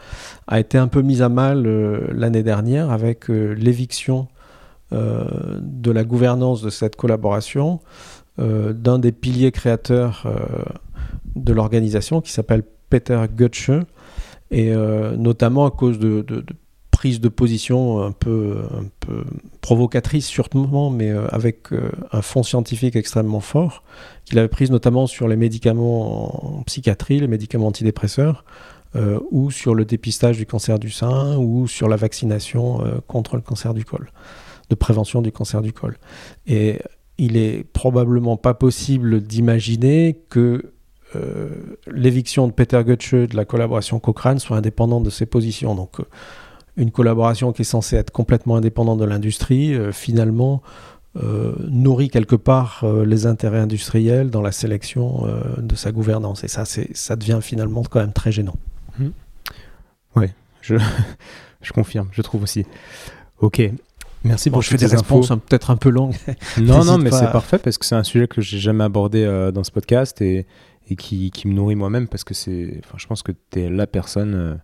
S1: a été un peu mise à mal euh, l'année dernière avec euh, l'éviction euh, de la gouvernance de cette collaboration d'un des piliers créateurs de l'organisation qui s'appelle Peter Gutsche et notamment à cause de, de, de position un peu, un peu provocatrice sûrement, mais avec un fond scientifique extrêmement fort, qu'il avait prise notamment sur les médicaments en psychiatrie, les médicaments antidépresseurs, euh, ou sur le dépistage du cancer du sein, ou sur la vaccination euh, contre le cancer du col, de prévention du cancer du col. Et il est probablement pas possible d'imaginer que euh, l'éviction de Peter Gutsche de la collaboration Cochrane soit indépendante de ses positions. Donc, une collaboration qui est censée être complètement indépendante de l'industrie, finalement, nourrit quelque part les intérêts industriels dans la sélection de sa gouvernance. Et ça, ça devient finalement quand même très gênant.
S2: Mhm. Ouais, je, je confirme, je trouve aussi. Ok, merci
S1: pour je fais des réponses peut-être un peu longues.
S2: non, non, mais c'est parfait parce que c'est un sujet que j'ai jamais abordé euh, dans ce podcast et, et qui, qui, me nourrit moi-même parce que c'est, enfin, je pense que tu es la personne euh,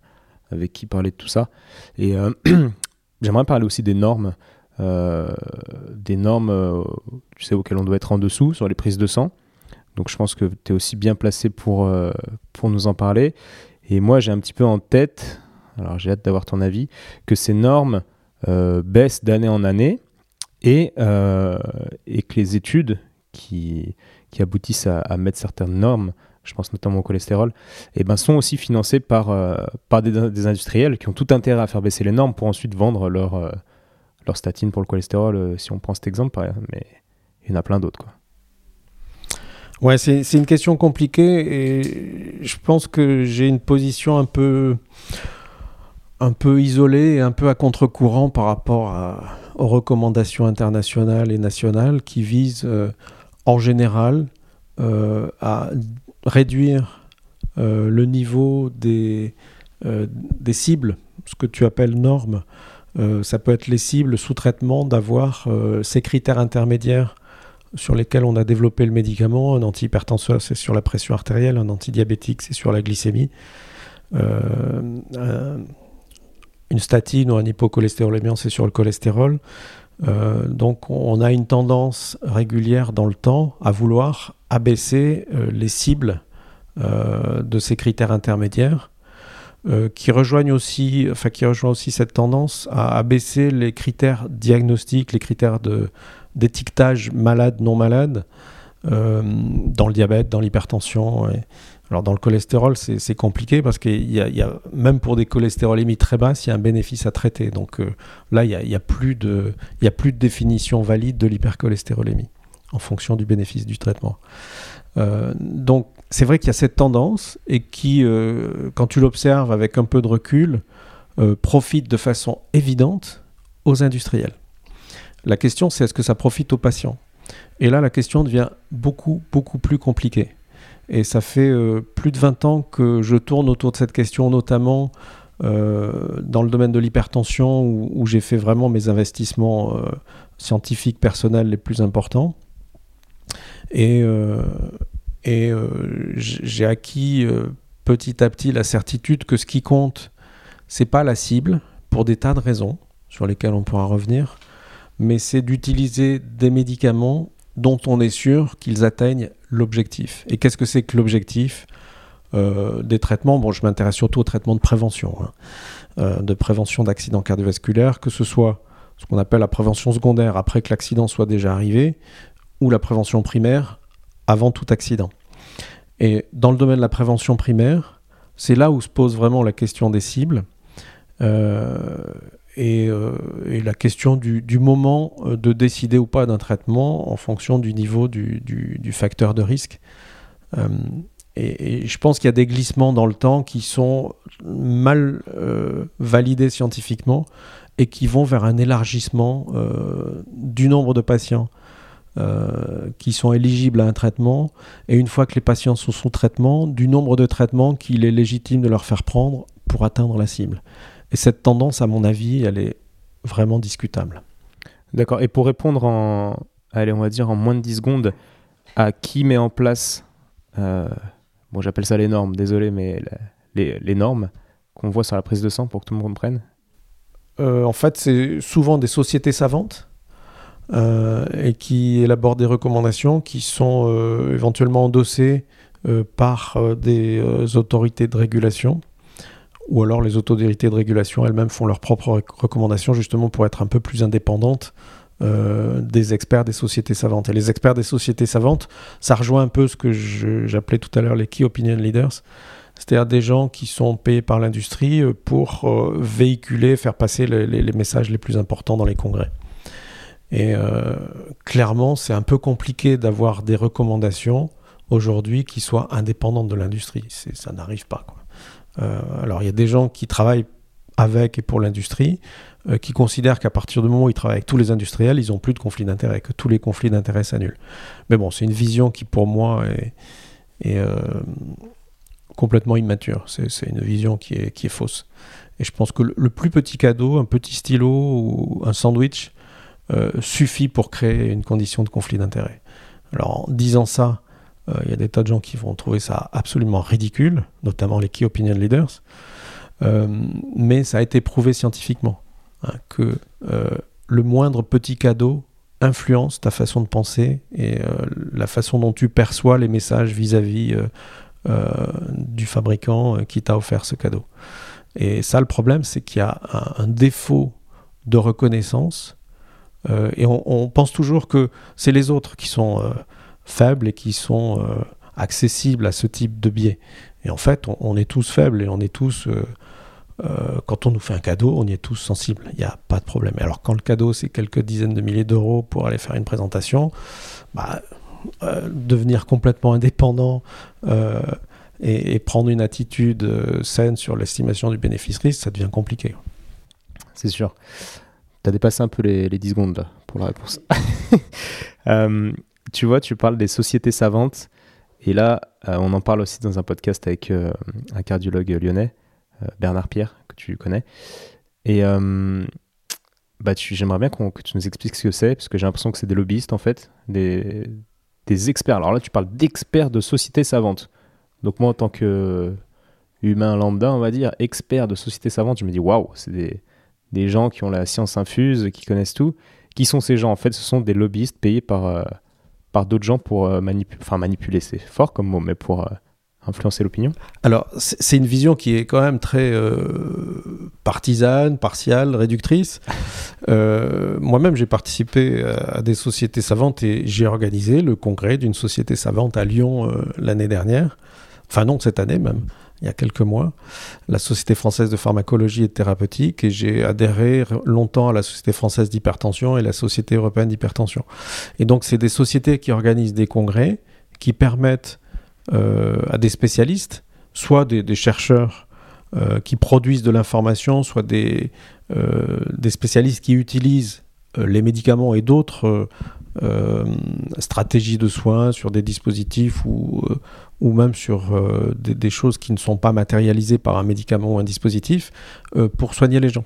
S2: avec qui parler de tout ça. Et euh, j'aimerais parler aussi des normes. des normes tu sais, auxquelles on doit être en dessous sur les prises de sang. Donc je pense que tu es aussi bien placé pour, pour nous en parler. Et moi, j'ai un petit peu en tête, alors j'ai hâte d'avoir ton avis, que ces normes baissent d'année en année et, et que les études qui, qui aboutissent à, mettre certaines normes, je pense notamment au cholestérol, et eh ben, sont aussi financées par, euh, par des, industriels qui ont tout intérêt à faire baisser les normes pour ensuite vendre leur, euh, leur statine pour le cholestérol, euh, si on prend cet exemple, mais il y en a plein d'autres.
S1: Ouais, c'est, une question compliquée et je pense que j'ai une position un peu, un peu isolée et un peu à contre-courant par rapport aux recommandations internationales et nationales qui visent en général euh, à réduire euh, le niveau des, euh, des cibles, ce que tu appelles normes. ça peut être les cibles sous traitement d'avoir ces critères intermédiaires sur lesquels on a développé le médicament. Un antihypertenseur, c'est sur la pression artérielle. Un antidiabétique, c'est sur la glycémie. Une statine ou un hypocholestérolémiant, c'est sur le cholestérol. Euh, donc on a une tendance régulière dans le temps à vouloir abaisser euh, les cibles euh, de ces critères intermédiaires, qui rejoignent aussi, enfin qui rejoint aussi cette tendance à abaisser les critères diagnostiques, les critères d'étiquetage malade non malade dans le diabète, dans l'hypertension. Alors dans le cholestérol, c'est compliqué parce qu'il y, y, a, même pour des cholestérolémies très basses, il y a un bénéfice à traiter. Donc euh, là, il n'y a, de, a plus de définition valide de l'hypercholestérolémie en fonction du bénéfice du traitement. Euh, donc c'est vrai qu'il y a cette tendance et qui, euh, quand tu l'observes avec un peu de recul, profite de façon évidente aux industriels. La question, c'est est-ce que ça profite aux patients? Et là, la question devient beaucoup, beaucoup plus compliquée. Et ça fait euh, plus de 20 ans que je tourne autour de cette question, notamment euh, dans le domaine de l'hypertension, où, j'ai fait vraiment mes investissements euh, scientifiques personnels les plus importants. Et, et j'ai acquis petit à petit la certitude que ce qui compte, c'est pas la cible, pour des tas de raisons sur lesquelles on pourra revenir, mais c'est d'utiliser des médicaments dont on est sûr qu'ils atteignent l'objectif. Et qu'est-ce que c'est que l'objectif euh, des traitements? Bon, je m'intéresse surtout aux traitements de prévention, hein. euh, de prévention d'accidents cardiovasculaires, que ce soit ce qu'on appelle la prévention secondaire après que l'accident soit déjà arrivé, ou la prévention primaire avant tout accident. Et dans le domaine de la prévention primaire, c'est là où se pose vraiment la question des cibles. Euh, euh, et, la question du, moment euh, de décider ou pas d'un traitement en fonction du niveau du, facteur de risque. Euh, et, je pense qu'il y a des glissements dans le temps qui sont mal validés scientifiquement et qui vont vers un élargissement du nombre de patients qui sont éligibles à un traitement, et une fois que les patients sont sous traitement, du nombre de traitements qu'il est légitime de leur faire prendre pour atteindre la cible. Et cette tendance, à mon avis, elle est vraiment discutable.
S2: D'accord. Et pour répondre en, allez, on va dire en moins de 10 secondes, à qui met en place, euh, bon, j'appelle ça les normes, désolé, mais les, normes qu'on voit sur la prise de sang pour que tout le monde comprenne?
S1: Euh, En fait, c'est souvent des sociétés savantes. Euh, et qui élaborent des recommandations qui sont éventuellement endossées par des autorités de régulation ou alors les autorités de régulation elles-mêmes font leurs propres recommandations justement pour être un peu plus indépendantes euh, des experts des sociétés savantes. Et les experts des sociétés savantes, ça rejoint un peu ce que j'appelais tout à l'heure les Key Opinion Leaders, c'est-à-dire des gens qui sont payés par l'industrie euh, pour euh, véhiculer, faire passer les, messages les plus importants dans les congrès. Et clairement, c'est un peu compliqué d'avoir des recommandations aujourd'hui qui soient indépendantes de l'industrie. Ça n'arrive pas. Quoi. Euh, alors il y a des gens qui travaillent avec et pour l'industrie, euh, qui considèrent qu'à partir du moment où ils travaillent avec tous les industriels, ils n'ont plus de conflits d'intérêts, que tous les conflits d'intérêts s'annulent. Mais bon, c'est une vision qui pour moi est, euh, complètement immature. C'est une vision qui est, fausse. Et je pense que le, plus petit cadeau, un petit stylo ou un sandwich, suffit pour créer une condition de conflit d'intérêts. Alors en disant ça, il euh, y a des tas de gens qui vont trouver ça absolument ridicule, notamment les key opinion leaders. Euh, mais ça a été prouvé scientifiquement hein, que euh, le moindre petit cadeau influence ta façon de penser et la façon dont tu perçois les messages vis-à-vis du fabricant qui t'a offert ce cadeau. Et ça, le problème, c'est qu'il y a un, défaut de reconnaissance et on, pense toujours que c'est les autres qui sont faibles et qui sont accessibles à ce type de biais. Et en fait, on, est tous faibles et on est tous, euh, euh, quand on nous fait un cadeau, on y est tous sensibles. Il n'y a pas de problème. alors quand le cadeau, c'est quelques dizaines de milliers d'euros pour aller faire une présentation, bah, euh, devenir complètement indépendant et, prendre une attitude saine sur l'estimation du bénéfice-risque, ça devient compliqué.
S2: C'est sûr. Tu as dépassé un peu les, les 10 secondes pour la réponse. tu vois, tu parles des sociétés savantes et là, euh, on en parle aussi dans un podcast avec euh, un cardiologue lyonnais, euh, Bernard Pierre, que tu connais. Et bah, j'aimerais bien que tu nous expliques ce que c'est, parce que j'ai l'impression que c'est des lobbyistes, en fait, des, experts. Alors là, tu parles d'experts de sociétés savantes. Donc moi, en tant que humain lambda, on va dire, expert de sociétés savantes, je me dis, waouh, c'est des, gens qui ont la science infuse, qui connaissent tout. Qui sont ces gens? En fait, ce sont des lobbyistes payés par par d'autres gens pour euh, enfin, manipuler, c'est fort comme mot, mais pour euh, influencer l'opinion
S1: Alors, c'est une vision qui est quand même très euh, partisane, partiale, réductrice. Moi-même, j'ai participé à des sociétés savantes et j'ai organisé le congrès d'une société savante à Lyon l'année dernière. Enfin non, cette année même il y a quelques mois, la Société française de pharmacologie et de thérapeutique, et j'ai adhéré longtemps à la Société française d'hypertension et la Société européenne d'hypertension. Et donc, c'est des sociétés qui organisent des congrès qui permettent euh, à des spécialistes, soit des, chercheurs euh, qui produisent de l'information, soit des, euh, des spécialistes qui utilisent les médicaments et d'autres stratégies de soins sur des dispositifs ou, ou même sur euh, des, choses qui ne sont pas matérialisées par un médicament ou un dispositif, euh, pour soigner les gens.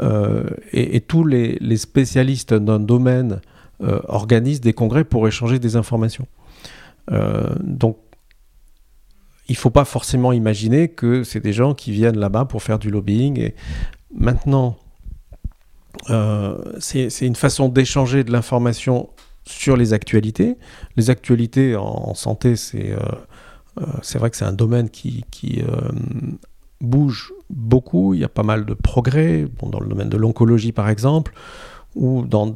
S1: Euh, et, tous les, spécialistes d'un domaine organisent des congrès pour échanger des informations. donc, il ne faut pas forcément imaginer que c'est des gens qui viennent là-bas pour faire du lobbying. Et maintenant, c'est une façon d'échanger de l'information sur les actualités. Les actualités en santé, c'est c'est vrai que c'est un domaine qui, euh, bouge beaucoup, il y a pas mal de progrès, dans le domaine de l'oncologie par exemple, ou dans,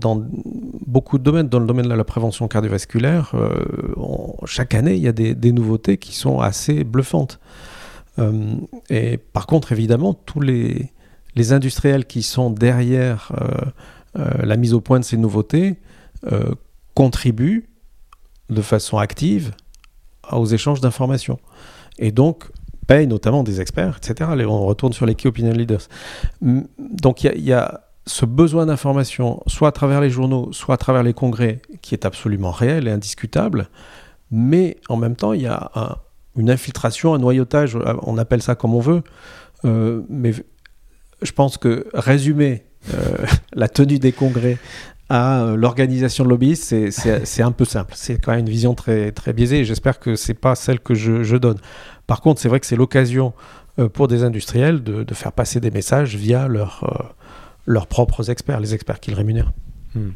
S1: beaucoup de domaines, dans le domaine de la prévention cardiovasculaire, euh, chaque année, il y a des, nouveautés qui sont assez bluffantes. et par contre, évidemment, tous les, industriels qui sont derrière la mise au point de ces nouveautés contribuent de façon active aux échanges d'informations. Et donc, paye notamment des experts, etc. On retourne sur les key opinion leaders. Donc, il y, a ce besoin d'information, soit à travers les journaux, soit à travers les congrès, qui est absolument réel et indiscutable. Mais en même temps, il y a une infiltration, un noyautage, on appelle ça comme on veut. Euh, mais je pense que résumer euh, la tenue des congrès à euh, l'organisation de lobbyistes, c'est un peu simple. C'est quand même une vision très, très biaisée et j'espère que ce n'est pas celle que je, donne. Par contre, c'est vrai que c'est l'occasion euh, pour des industriels de, faire passer des messages via leur, euh, leurs propres experts, les experts qu'ils rémunèrent.
S2: Hmm.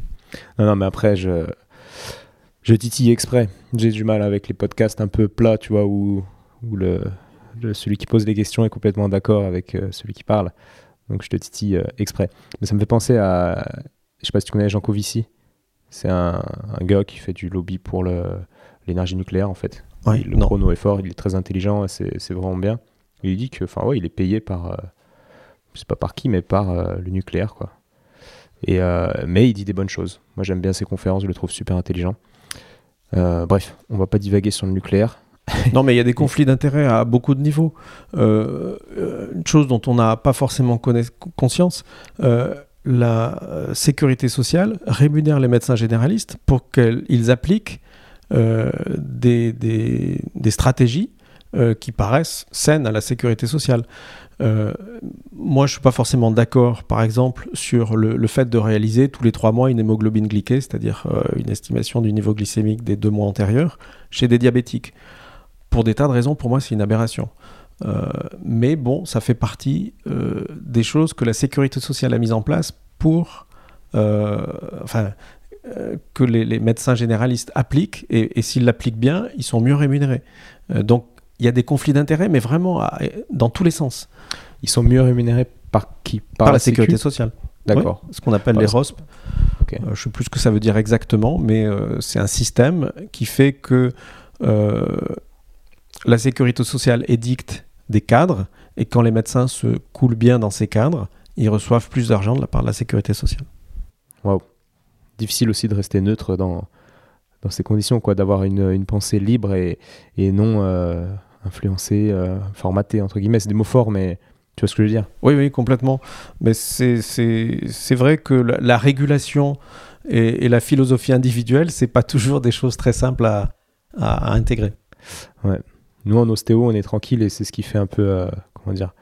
S2: Non, non, mais après, je, je titille exprès. J'ai du mal avec les podcasts un peu plats, tu vois, où, où le, celui qui pose les questions est complètement d'accord avec celui qui parle. Donc je te titille exprès. Mais ça me fait penser à je sais pas si tu connais Jean Covici. C'est un, gars qui fait du lobby pour l'énergie nucléaire en fait. le chrono est fort, il est très intelligent, c'est vraiment bien. il dit que, enfin ouais, il est payé par, euh, je sais pas par qui, mais par euh, le nucléaire quoi. Et euh, mais il dit des bonnes choses. Moi j'aime bien ses conférences, je le trouve super intelligent. bref, on va pas divaguer sur le nucléaire.
S1: non, mais il y a des conflits d'intérêts à beaucoup de niveaux. une chose dont on n'a pas forcément conscience, la euh, sécurité sociale rémunère les médecins généralistes pour qu'ils appliquent euh, des, stratégies euh, qui paraissent saines à la sécurité sociale. moi, je ne suis pas forcément d'accord, par exemple, sur le, fait de réaliser tous les trois mois une hémoglobine glyquée, c'est-à-dire une estimation du niveau glycémique des deux mois antérieurs, chez des diabétiques. Pour des tas de raisons, pour moi, c'est une aberration. Euh, mais bon, ça fait partie euh, des choses que la sécurité sociale a mises en place pour enfin, que les, médecins généralistes appliquent, et, s'ils l'appliquent bien, ils sont mieux rémunérés. donc, il y a des conflits d'intérêts, mais vraiment dans tous les sens.
S2: Ils sont mieux rémunérés par qui?
S1: Par, la, sécurité sociale.
S2: D'accord.
S1: ce qu'on appelle les ROSP. Euh, je ne sais plus ce que ça veut dire exactement, mais euh, c'est un système qui fait que euh, la sécurité sociale édicte des cadres, et quand les médecins se coulent bien dans ces cadres, ils reçoivent plus d'argent de la part de la sécurité sociale.
S2: Waouh. Difficile aussi de rester neutre dans, dans ces conditions, quoi, d'avoir une, une, pensée libre et, et non influencée, formatée, entre guillemets. C'est des mots forts, mais tu vois ce que je veux dire?
S1: Oui, oui, complètement. Mais c'est vrai que la, régulation et, la philosophie individuelle, c'est pas toujours des choses très simples à, à, intégrer.
S2: Ouais. Nous, en ostéo, on est tranquille et c'est ce qui fait un peu, euh, comment dire,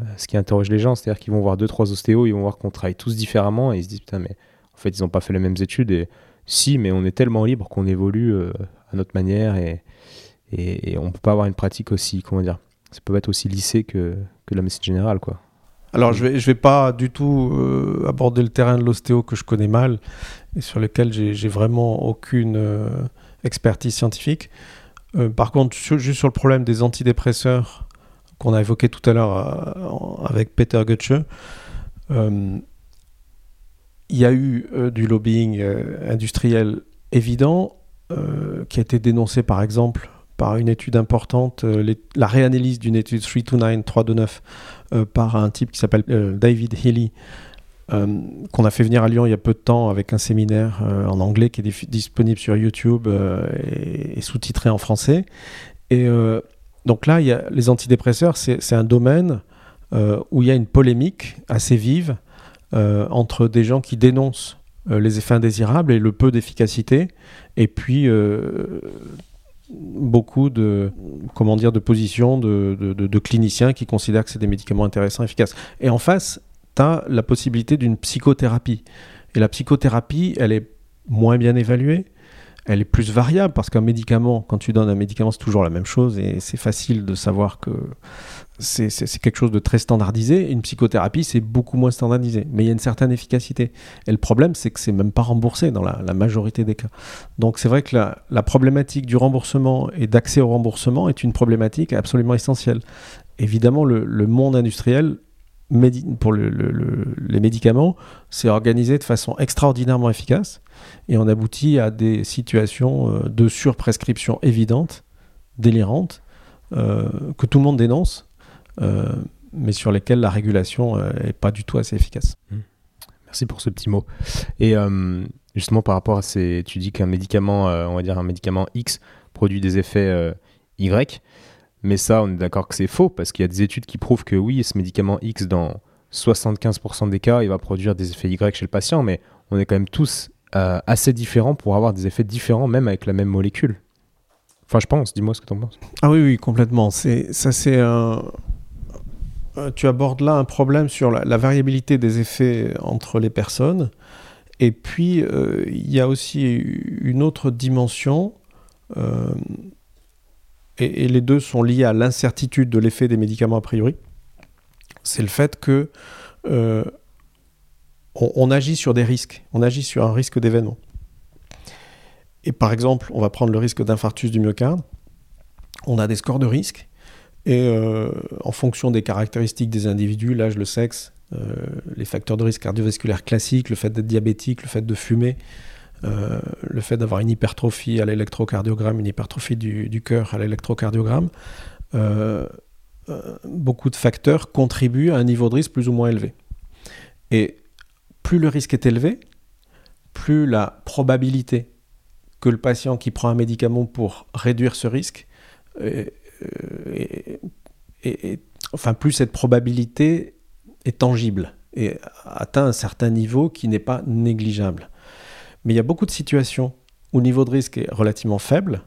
S2: euh, ce qui interroge les gens. C'est-à-dire qu'ils vont voir deux, trois ostéos, ils vont voir qu'on travaille tous différemment et ils se disent, putain, mais en fait, ils n'ont pas fait les mêmes études. Et si, mais on est tellement libre qu'on évolue euh, à notre manière et, et, on peut pas avoir une pratique aussi, comment dire, ça peut être aussi lissé que, que la médecine générale, quoi.
S1: Alors, je vais, je vais pas du tout aborder le terrain de l'ostéo que je connais mal et sur lequel j'ai vraiment aucune expertise scientifique. Euh, par contre, juste sur le problème des antidépresseurs qu'on a évoqué tout à l'heure avec Peter Gutsche, il y a eu du lobbying industriel évident qui a été dénoncé par exemple par une étude importante, euh, la réanalyse d'une étude 329, 329 euh, par un type qui s'appelle euh, David Healy, qu'on a fait venir à Lyon il y a peu de temps avec un séminaire en anglais qui est disponible sur YouTube et, sous-titré en français. Et donc là, les antidépresseurs, c'est un domaine où il y a une polémique assez vive entre des gens qui dénoncent les effets indésirables et le peu d'efficacité, et puis beaucoup de, comment dire, de positions de, de, cliniciens qui considèrent que c'est des médicaments intéressants, efficaces. Et en face, la possibilité d'une psychothérapie. Et la psychothérapie, elle est moins bien évaluée, elle est plus variable parce qu'un médicament, quand tu donnes un médicament, c'est toujours la même chose et c'est facile de savoir que c'est quelque chose de très standardisé. Une psychothérapie, c'est beaucoup moins standardisé, mais il y a une certaine efficacité. Et le problème, c'est que c'est même pas remboursé dans la, majorité des cas. Donc c'est vrai que la, problématique du remboursement et d'accès au remboursement est une problématique absolument essentielle. Évidemment, le, monde industriel pour les médicaments, c'est organisé de façon extraordinairement efficace et on aboutit à des situations euh, de surprescription évidentes, délirantes, euh, que tout le monde dénonce, euh, mais sur lesquelles la régulation n'est pas du tout assez efficace. Mmh.
S2: Merci pour ce petit mot. Et justement, par rapport à ces. Tu dis qu'un médicament, on va dire un médicament X, produit des effets Y. Mais ça, on est d'accord que c'est faux, parce qu'il y a des études qui prouvent que oui, ce médicament X, dans 75% des cas, il va produire des effets Y chez le patient, mais on est quand même tous euh, assez différents pour avoir des effets différents, même avec la même molécule. Enfin, je pense, dis-moi ce que tu en penses.
S1: Ah oui, oui, complètement. Ça, c'est un. Euh, tu abordes là un problème sur la, variabilité des effets entre les personnes. Et puis, euh, il y a aussi une autre dimension, et, les deux sont liés à l'incertitude de l'effet des médicaments a priori. C'est le fait que on, agit sur des risques, on agit sur un risque d'événement. Et par exemple, on va prendre le risque d'infarctus du myocarde. On a des scores de risque. Et euh, en fonction des caractéristiques des individus, l'âge, le sexe, euh, les facteurs de risque cardiovasculaire classiques, le fait d'être diabétique, le fait de fumer, euh, le fait d'avoir une hypertrophie à l'électrocardiogramme, une hypertrophie du, cœur à l'électrocardiogramme, beaucoup de facteurs contribuent à un niveau de risque plus ou moins élevé. Et plus le risque est élevé, plus la probabilité que le patient qui prend un médicament pour réduire ce risque, euh, enfin plus cette probabilité est tangible et atteint un certain niveau qui n'est pas négligeable. Mais il y a beaucoup de situations où le niveau de risque est relativement faible,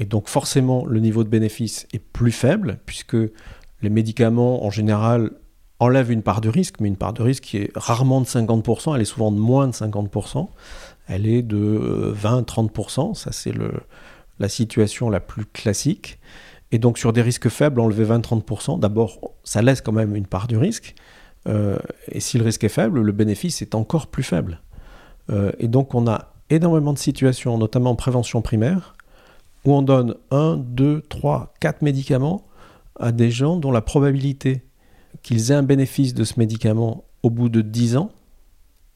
S1: et donc forcément le niveau de bénéfice est plus faible, puisque les médicaments en général enlève une part de risque, mais une part de risque qui est rarement de 50%, elle est souvent de moins de 50%, elle est de 20-30%, euh, ça c'est la situation la plus classique. Et donc sur des risques faibles, enlever 20-30%, d'abord ça laisse quand même une part du risque, euh, et si le risque est faible, le bénéfice est encore plus faible. Et donc on a énormément de situations, notamment en prévention primaire, où on donne 1, 2, 3, 4 médicaments à des gens dont la probabilité qu'ils aient un bénéfice de ce médicament au bout de 10 ans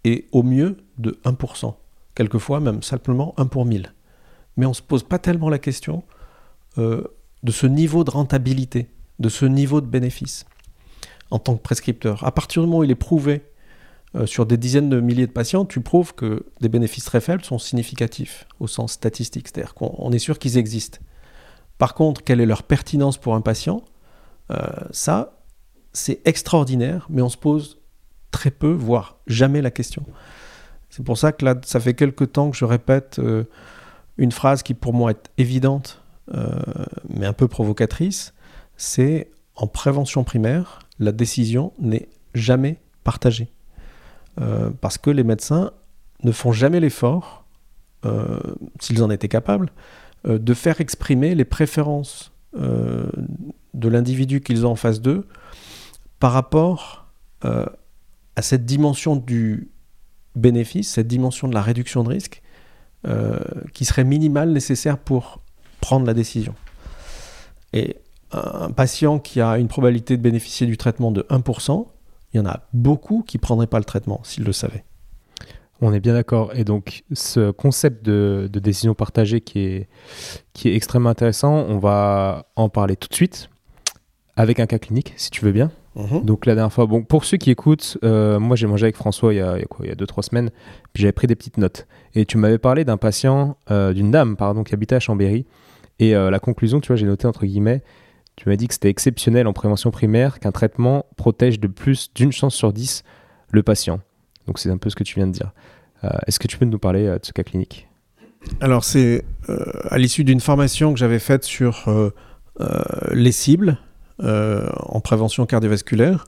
S1: est au mieux de 1%. Quelquefois même simplement 1 pour 1000. Mais on ne se pose pas tellement la question euh, de ce niveau de rentabilité, de ce niveau de bénéfice en tant que prescripteur. À partir du moment où il est prouvé euh, sur des dizaines de milliers de patients, tu prouves que des bénéfices très faibles sont significatifs au sens statistique, c'est-à-dire qu'on est sûr qu'ils existent. Par contre, quelle est leur pertinence pour un patient? Euh, Ça, c'est extraordinaire, mais on se pose très peu, voire jamais la question. C'est pour ça que là, ça fait quelques temps que je répète euh, une phrase qui pour moi est évidente, mais un peu provocatrice, c'est en prévention primaire, la décision n'est jamais partagée. Euh, parce que les médecins ne font jamais l'effort, euh, s'ils en étaient capables, euh, de faire exprimer les préférences de l'individu qu'ils ont en face d'eux par rapport à cette dimension du bénéfice, cette dimension de la réduction de risque, qui serait minimale nécessaire pour prendre la décision. Et un patient qui a une probabilité de bénéficier du traitement de 1%, il y en a beaucoup qui ne prendraient pas le traitement s'ils le savaient.
S2: On est bien d'accord. Et donc, ce concept de, décision partagée qui est, qui est extrêmement intéressant, on va en parler tout de suite avec un cas clinique, si tu veux bien. Mhm. Donc, la dernière fois, bon, pour ceux qui écoutent, euh, moi j'ai mangé avec François il y a, quoi, il y a deux, trois semaines, puis j'avais pris des petites notes. Et tu m'avais parlé d'un patient, euh, d'une dame, pardon, qui habitait à Chambéry. Et euh, la conclusion, tu vois, j'ai noté entre guillemets, tu m'as dit que c'était exceptionnel en prévention primaire qu'un traitement protège de plus d'une chance sur dix le patient. Donc c'est un peu ce que tu viens de dire. Euh, est-ce que tu peux nous parler euh, de ce cas clinique?
S1: Alors c'est euh, à l'issue d'une formation que j'avais faite sur les cibles en prévention cardiovasculaire.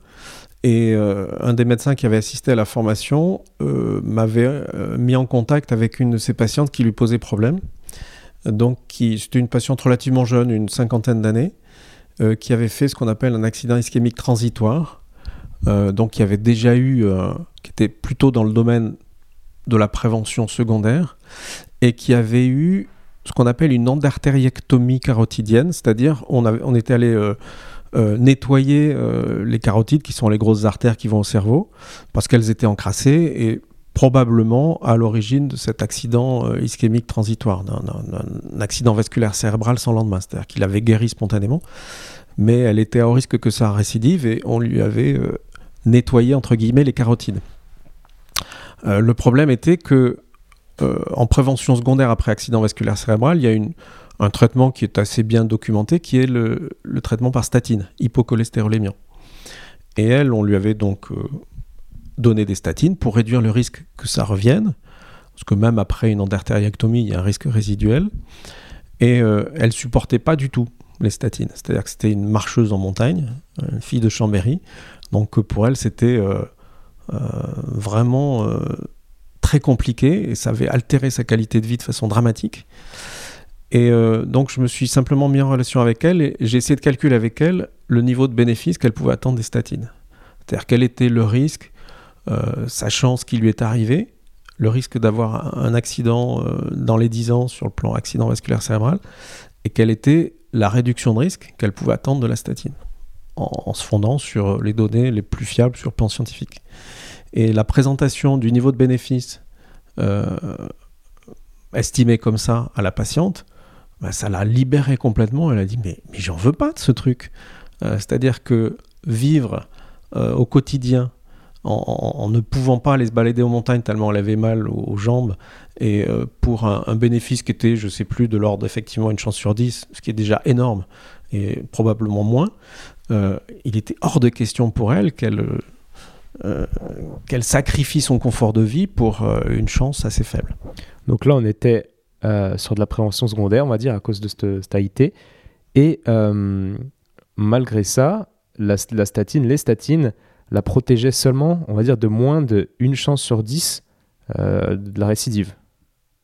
S1: Et un des médecins qui avait assisté à la formation m'avait mis en contact avec une de ses patientes qui lui posait problème. Donc c'était une patiente relativement jeune, une cinquantaine d'années, euh, qui avait fait ce qu'on appelle un accident ischémique transitoire, euh, donc qui avait déjà eu, euh, qui était plutôt dans le domaine de la prévention secondaire, et qui avait eu ce qu'on appelle une endartériectomie carotidienne, c'est-à-dire on, on était allé nettoyer les carotides, qui sont les grosses artères qui vont au cerveau, parce qu'elles étaient encrassées, et probablement à l'origine de cet accident ischémique transitoire, d'un accident vasculaire cérébral sans lendemain, c'est-à-dire qu'il avait guéri spontanément, mais elle était à risque que ça récidive et on lui avait euh, nettoyé entre guillemets les carotides. Euh, le problème était que euh, en prévention secondaire après accident vasculaire cérébral, il y a un traitement qui est assez bien documenté, qui est le, traitement par statine, hypocholestérolémiant. Et elle, on lui avait donc donné des statines pour réduire le risque que ça revienne, parce que même après une endartériectomie, il y a un risque résiduel. Et elle supportait pas du tout les statines. C'est-à-dire que c'était une marcheuse en montagne, une fille de Chambéry. Donc pour elle, c'était euh, euh, vraiment euh, très compliqué et ça avait altéré sa qualité de vie de façon dramatique. Et donc je me suis simplement mis en relation avec elle et j'ai essayé de calculer avec elle le niveau de bénéfice qu'elle pouvait attendre des statines. C'est-à-dire quel était le risque, sachant ce qui lui est arrivé, le risque d'avoir un accident dans les 10 ans sur le plan accident vasculaire cérébral, et quelle était la réduction de risque qu'elle pouvait attendre de la statine, en, se fondant sur les données les plus fiables sur le plan scientifique. Et la présentation du niveau de bénéfice euh, estimé comme ça à la patiente, bah, ça l'a libérée complètement. Elle a dit mais, j'en veux pas de ce truc. Euh, c'est-à-dire que vivre euh, au quotidien en, ne pouvant pas aller se balader aux montagnes tellement elle avait mal aux, jambes, et euh, pour un, bénéfice qui était, je sais plus, de l'ordre effectivement une chance sur 10, ce qui est déjà énorme, et probablement moins, euh, il était hors de question pour elle qu'elle euh, sacrifie son confort de vie pour une chance assez faible.
S2: Donc là, on était sur de la prévention secondaire, on va dire, à cause de cette, AIT, et malgré ça, la statine, les statines, la protégeait seulement, on va dire, de moins de une chance sur 10 euh, de la récidive,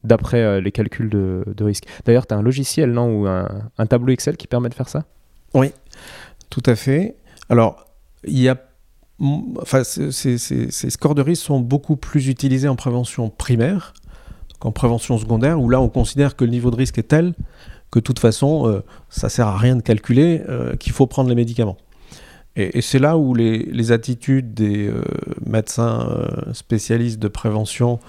S2: d'après euh, les calculs de, risque. D'ailleurs, tu as un logiciel, non, ou un, tableau Excel qui permet de faire ça?
S1: Oui, tout à fait. Alors, il y a enfin, ces, scores de risque sont beaucoup plus utilisés en prévention primaire qu'en prévention secondaire, où là, on considère que le niveau de risque est tel que de toute façon, euh, ça sert à rien de calculer, euh, qu'il faut prendre les médicaments. Et, c'est là où les, attitudes des euh, médecins spécialistes de prévention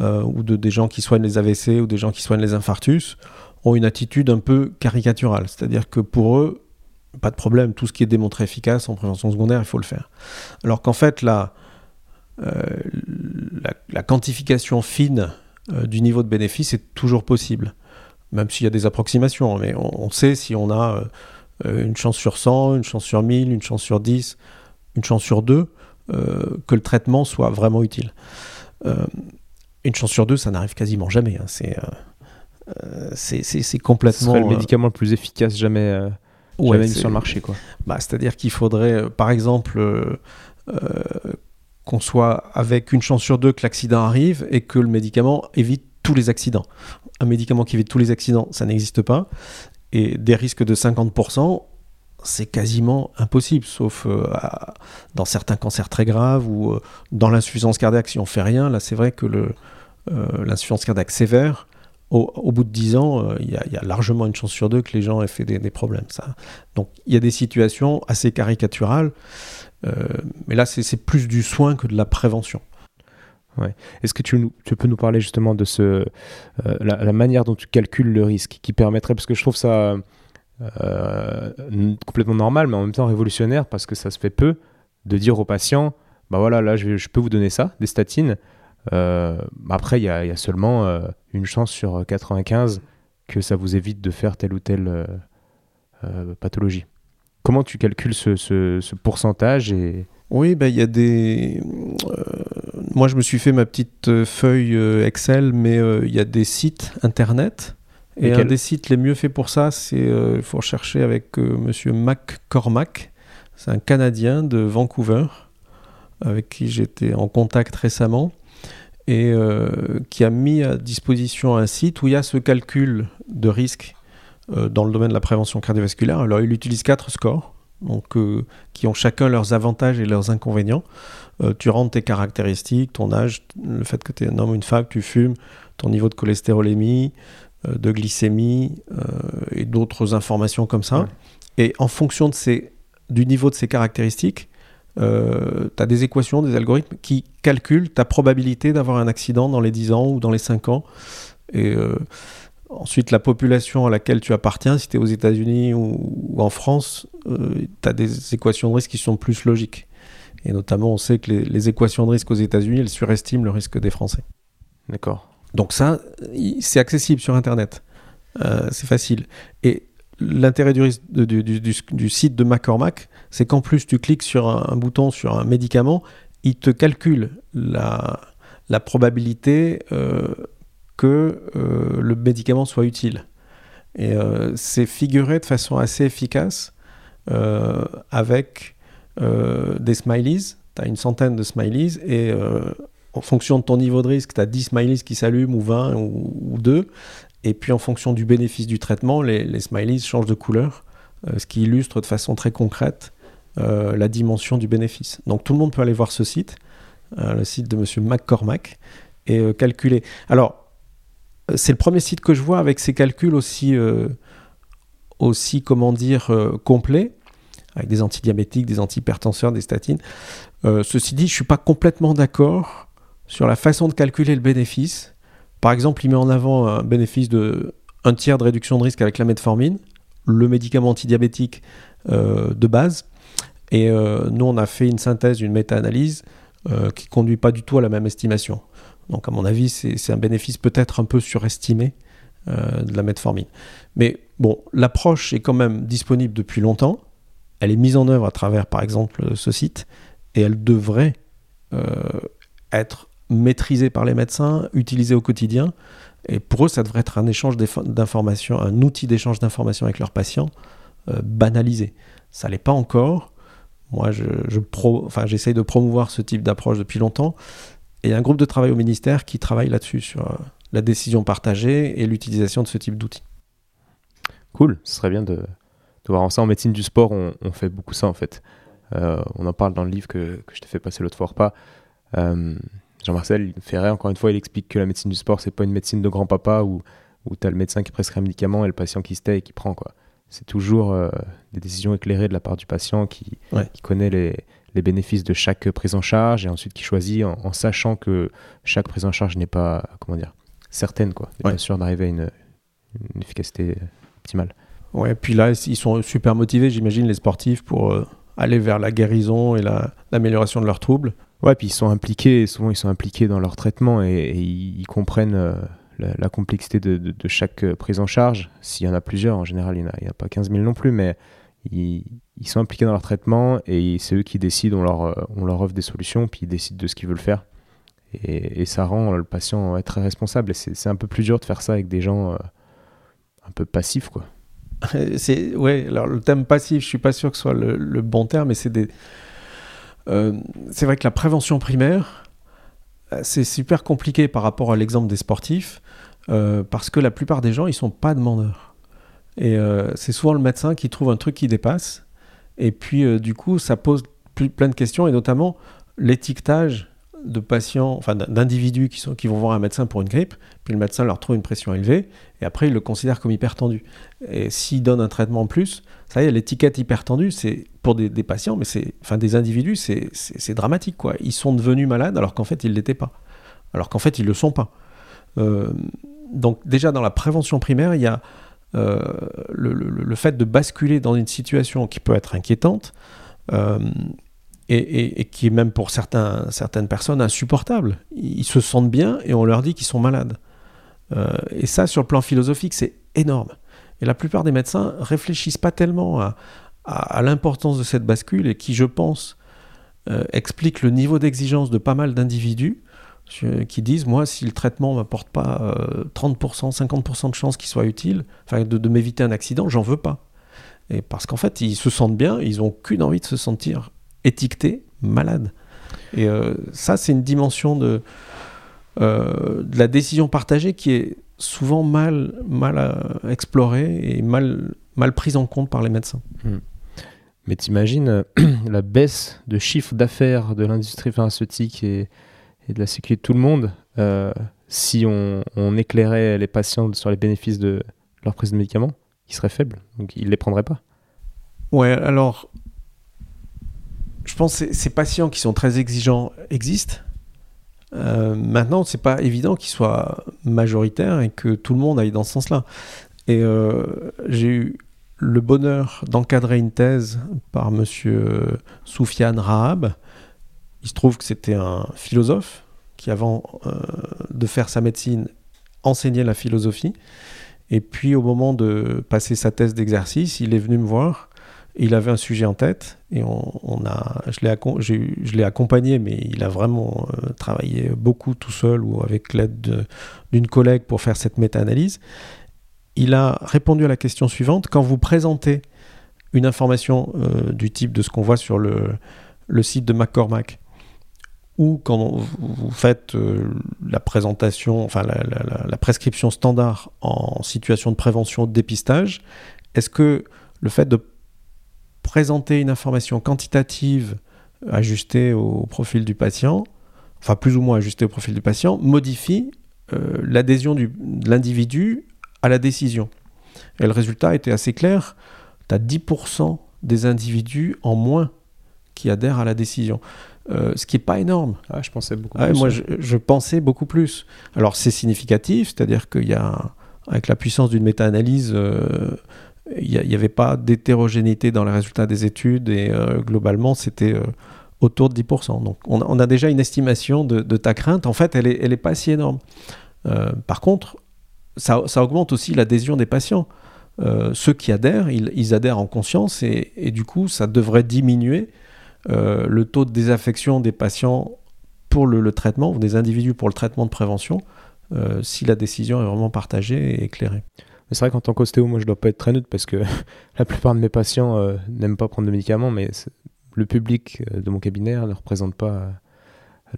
S1: ou de, des gens qui soignent les AVC ou des gens qui soignent les infarctus ont une attitude un peu caricaturale. C'est-à-dire que pour eux, pas de problème, tout ce qui est démontré efficace en prévention secondaire, il faut le faire. Alors qu'en fait, la, la, quantification fine du niveau de bénéfice est toujours possible même s'il y a des approximations, mais on, sait si on a euh, une chance sur 100, une chance sur 1000, une chance sur 10, une chance sur 2, euh, que le traitement soit vraiment utile. Euh, une chance sur 2, ça n'arrive quasiment jamais. Hein. C'est, c'est, complètement...
S2: Ce serait le médicament le plus efficace jamais, ouais, mis sur le marché. Quoi.
S1: Bah, c'est-à-dire qu'il faudrait, par exemple qu'on soit avec une chance sur deux que l'accident arrive et que le médicament évite tous les accidents un médicament qui évite tous les accidents, ça n'existe pas. Et des risques de 50%, c'est quasiment impossible, sauf euh, dans certains cancers très graves ou euh, dans l'insuffisance cardiaque. Si on fait rien, là, c'est vrai que euh, l'insuffisance cardiaque sévère, au, bout de 10 ans, il y, a largement une chance sur deux que les gens aient fait des, des problèmes. Ça. Donc il y a des situations assez caricaturales, mais là, c'est plus du soin que de la prévention.
S2: Est-ce que tu, peux nous parler justement de ce, euh, la, manière dont tu calcules le risque qui permettrait, parce que je trouve ça euh, complètement normal, mais en même temps révolutionnaire, parce que ça se fait peu, de dire aux patients, bah voilà, là je, peux vous donner ça, des statines. Euh, après, il y, a seulement une chance sur 95 que ça vous évite de faire telle ou telle pathologie. Comment tu calcules ce, ce pourcentage.
S1: Oui, ben, il y a des moi, je me suis fait ma petite euh, feuille euh, Excel, mais euh, il y a des sites internet. Et, un des sites les mieux faits pour ça, c'est il faut chercher avec Monsieur McCormack. C'est un Canadien de Vancouver avec qui j'étais en contact récemment et qui a mis à disposition un site où il y a ce calcul de risque dans le domaine de la prévention cardiovasculaire. Alors, il utilise quatre scores, donc, qui ont chacun leurs avantages et leurs inconvénients. Euh, tu rentres tes caractéristiques, ton âge, le fait que tu es un homme ou une femme, tu fumes, ton niveau de cholestérolémie, euh, de glycémie euh, et d'autres informations comme ça. Et en fonction de ces, du niveau de ces caractéristiques, tu as des équations, des algorithmes qui calculent ta probabilité d'avoir un accident dans les 10 ans ou dans les 5 ans. Et ensuite, la population à laquelle tu appartiens, si tu es aux États-Unis ou, ou, en France, tu as des équations de risque qui sont plus logiques. Et notamment, on sait que les, équations de risque aux États-Unis, elles surestiment le risque des Français.
S2: D'accord.
S1: Donc ça, c'est accessible sur Internet. Euh, c'est facile. Et l'intérêt du, du, site de McCormack, c'est qu'en plus, tu cliques sur un, bouton, sur un médicament, il te calcule la, la probabilité euh, que euh, le médicament soit utile. Et c'est figuré de façon assez efficace avec euh, des smileys, tu as une centaine de smileys, et euh, en fonction de ton niveau de risque, tu as 10 smileys qui s'allument, ou 20, ou, 2, et puis en fonction du bénéfice du traitement, les, les smileys changent de couleur, euh, ce qui illustre de façon très concrète la dimension du bénéfice. Donc tout le monde peut aller voir ce site, le site de M. McCormack, et calculer. Alors, c'est le premier site que je vois avec ces calculs aussi, aussi comment dire, complets avec des antidiabétiques, des antihypertenseurs, des statines. Euh, ceci dit, je ne suis pas complètement d'accord sur la façon de calculer le bénéfice. Par exemple, il met en avant un bénéfice de un tiers de réduction de risque avec la metformine, le médicament antidiabétique euh, de base. Et euh, nous, on a fait une synthèse, une méta-analyse qui ne conduit pas du tout à la même estimation. Donc, à mon avis, c'est un bénéfice peut-être un peu surestimé de la metformine. Mais bon, l'approche est quand même disponible depuis longtemps elle est mise en œuvre à travers, par exemple, ce site, et elle devrait euh, être maîtrisée par les médecins, utilisée au quotidien. Et pour eux, ça devrait être un échange d'informations, un outil d'échange d'informations avec leurs patients euh, banalisé. Ça l'est pas encore. Moi, j'essaye de promouvoir ce type d'approche depuis longtemps. Et il y a un groupe de travail au ministère qui travaille là-dessus, sur euh, la décision partagée et l'utilisation de ce type d'outils.
S2: Cool, ce serait bien de, de voir ça. En médecine du sport, on, fait beaucoup ça en fait. on en parle dans le livre que, que je t'ai fait passer l'autre fois pas. Jean-Marcel Ferret, encore une fois, il explique que la médecine du sport, c'est pas une médecine de grand-papa où, où tu as le médecin qui prescrit un médicament et le patient qui se tait et qui prend. quoi. C'est toujours des décisions éclairées de la part du patient qui, qui connaît les, les bénéfices de chaque prise en charge et ensuite qui choisit en, sachant que chaque prise en charge n'est pas comment dire certaine quoi. Bien sûr d'arriver à une, efficacité optimale.
S1: Ouais puis là ils sont super motivés j'imagine les sportifs pour euh, aller vers la guérison et l'amélioration de leurs troubles.
S2: Ouais puis ils sont impliqués souvent ils sont impliqués dans leur traitement et, ils, comprennent euh, la, complexité de, chaque prise en charge. S'il y en a plusieurs en général il n'y en, a pas 15 000 non plus mais ils, sont impliqués dans leur traitement et c'est eux qui décident, on leur, euh, on leur offre des solutions, puis ils décident de ce qu'ils veulent faire. Et, ça rend le patient très responsable. Et c'est un peu plus dur de faire ça avec des gens euh, un peu passifs, quoi.
S1: Ouais. Alors le thème passif, je suis pas sûr que ce soit le, bon terme, mais c'est des. Euh, c'est vrai que la prévention primaire, c'est super compliqué par rapport à l'exemple des sportifs, parce que la plupart des gens, ils sont pas demandeurs. Et euh, c'est souvent le médecin qui trouve un truc qui dépasse. Et puis, euh, du coup, ça pose plein de questions, et notamment l'étiquetage de patients, enfin d'individus qui, vont voir un médecin pour une grippe, puis le médecin leur trouve une pression élevée, et après il le considère comme hypertendu. Et s'il donne un traitement en plus, ça y est, l'étiquette hypertendu, c'est pour des, patients, mais c'est, enfin des individus, c'est dramatique quoi. Ils sont devenus malades alors qu'en fait ils l'étaient pas, alors qu'en fait ils le sont pas. Euh, donc déjà dans la prévention primaire, il y a euh, le, fait de basculer dans une situation qui peut être inquiétante euh, et, qui est même pour certains, certaines personnes insupportable. Ils se sentent bien et on leur dit qu'ils sont malades. Euh, et ça, sur le plan philosophique, c'est énorme. Et la plupart des médecins réfléchissent pas tellement à, à, l'importance de cette bascule et qui, je pense, explique le niveau d'exigence de pas mal d'individus qui disent moi si le traitement m'apporte pas 30%, euh, 50% de chances qu'il soit utile, enfin de, m'éviter un accident, j'en veux pas. Et parce qu'en fait ils se sentent bien, ils ont qu'une envie de se sentir étiquetés, malades. Et euh, ça c'est une dimension de, euh, de la décision partagée qui est souvent mal, mal explorée et mal, mal prise en compte par les médecins. Hmm.
S2: Mais t'imagines la baisse de chiffre d'affaires de l'industrie pharmaceutique et et de la sécurité de tout le monde euh, si on, éclairait les patients sur les bénéfices de leur prise de médicaments, qui seraient faibles. Donc ils ne les prendraient pas.
S1: Ouais, alors, je pense que ces patients qui sont très exigeants existent. Euh, maintenant, c'est pas évident qu'ils soient majoritaires et que tout le monde aille dans ce sens-là. Et euh, j'ai eu le bonheur d'encadrer une thèse par monsieur Soufiane Rahab, il se trouve que c'était un philosophe qui, avant euh, de faire sa médecine, enseignait la philosophie. Et puis, au moment de passer sa thèse d'exercice, il est venu me voir. Il avait un sujet en tête et on, a, je l'ai accompagné, mais il a vraiment euh, travaillé beaucoup tout seul ou avec l'aide d'une collègue pour faire cette méta-analyse. Il a répondu à la question suivante quand vous présentez une information euh, du type de ce qu'on voit sur le, le site de McCormack, ou quand vous faites euh, la présentation, enfin la, prescription standard en situation de prévention de dépistage, est-ce que le fait de présenter une information quantitative ajustée au profil du patient, enfin plus ou moins ajustée au profil du patient, modifie euh, l'adhésion de l'individu à la décision? Et le résultat était assez clair, tu as 10% des individus en moins qui adhèrent à la décision. Euh, ce qui n'est pas énorme.
S2: Ah, je pensais beaucoup
S1: plus. Moi, je, pensais beaucoup plus. Alors, c'est significatif, c'est-à-dire qu'il y a, avec la puissance d'une méta-analyse, euh, il n'y avait pas d'hétérogénéité dans les résultats des études et euh, globalement, c'était autour de 10%. Donc, on, a déjà une estimation de, ta crainte. En fait, elle n'est elle est pas si énorme. par contre, ça, ça, augmente aussi l'adhésion des patients. ceux qui adhèrent, ils, ils adhèrent en conscience et, et, du coup, ça devrait diminuer euh, le taux de désaffection des patients pour le, traitement, ou des individus pour le traitement de prévention, euh, si la décision est vraiment partagée et éclairée.
S2: C'est vrai qu'en tant qu'ostéo, moi je dois pas être très neutre parce que la plupart de mes patients euh, n'aiment pas prendre de médicaments, mais le public de mon cabinet ne représente pas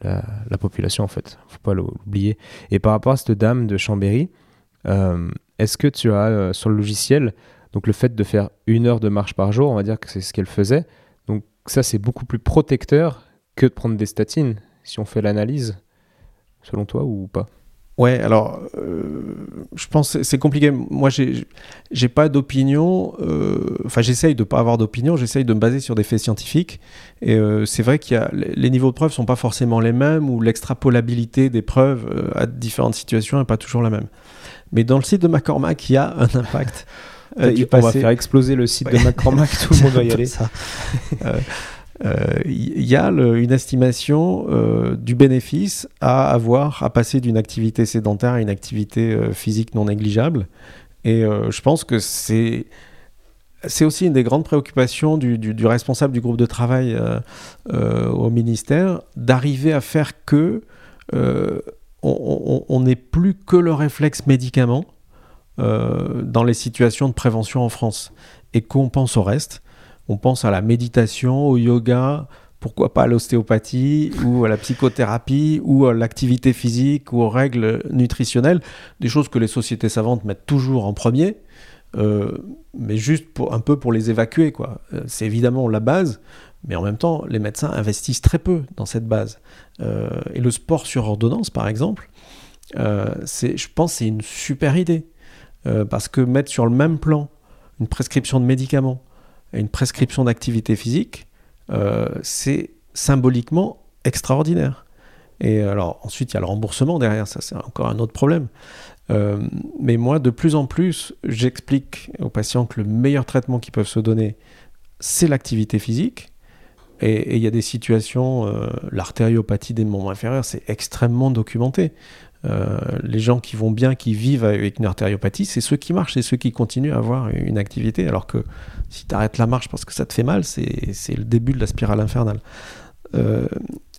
S2: la, population en fait. Faut pas l'oublier. Et par rapport à cette dame de Chambéry, est-ce que tu as sur le logiciel donc le fait de faire une heure de marche par jour, on va dire que c'est ce qu'elle faisait, ça, c'est beaucoup plus protecteur que de prendre des statines, si on fait l'analyse, selon toi ou pas?
S1: Ouais, alors, euh, je pense que c'est compliqué. Moi, j'ai pas d'opinion. Euh, enfin, j'essaye de pas avoir d'opinion. J'essaye de me baser sur des faits scientifiques. Et euh, c'est vrai qu'il y a les niveaux de preuves sont pas forcément les mêmes ou l'extrapolabilité des preuves à différentes situations n'est pas toujours la même. Mais dans le site de McCormack, il y a un impact.
S2: on va faire exploser le site de McCormack. tout le monde va y aller.
S1: Il euh, y a une estimation euh, du bénéfice à avoir à passer d'une activité sédentaire à une activité euh, physique non négligeable. Et je pense que c'est c'est aussi une des grandes préoccupations du, du, responsable du groupe de travail au ministère, d'arriver à faire que on n'ait plus que le réflexe médicament dans les situations de prévention en France et qu'on pense au reste on pense à la méditation, au yoga, pourquoi pas à l'ostéopathie ou à la psychothérapie ou à l'activité physique ou aux règles nutritionnelles, des choses que les sociétés savantes mettent toujours en premier, euh, mais juste un peu pour les évacuer. quoi. Euh, c'est évidemment la base, mais en même temps, les médecins investissent très peu dans cette base. Euh, et le sport sur ordonnance, par exemple, je pense que c'est une super idée, parce que mettre sur le même plan une prescription de médicaments, une prescription d'activité physique, euh, c'est symboliquement extraordinaire. Et alors ensuite, il y a le remboursement derrière, ça c'est encore un autre problème. Euh, mais moi, de plus en plus, j'explique aux patients que le meilleur traitement qu'ils peuvent se donner, c'est l'activité physique. Et il y a des situations, euh, l'artériopathie des membres inférieurs, c'est extrêmement documenté. Euh, les gens qui vont bien, qui vivent avec une artériopathie, c'est ceux qui marchent, c'est ceux qui continuent à avoir une activité. Alors que si tu arrêtes la marche parce que ça te fait mal, c'est le début de la spirale infernale. Euh,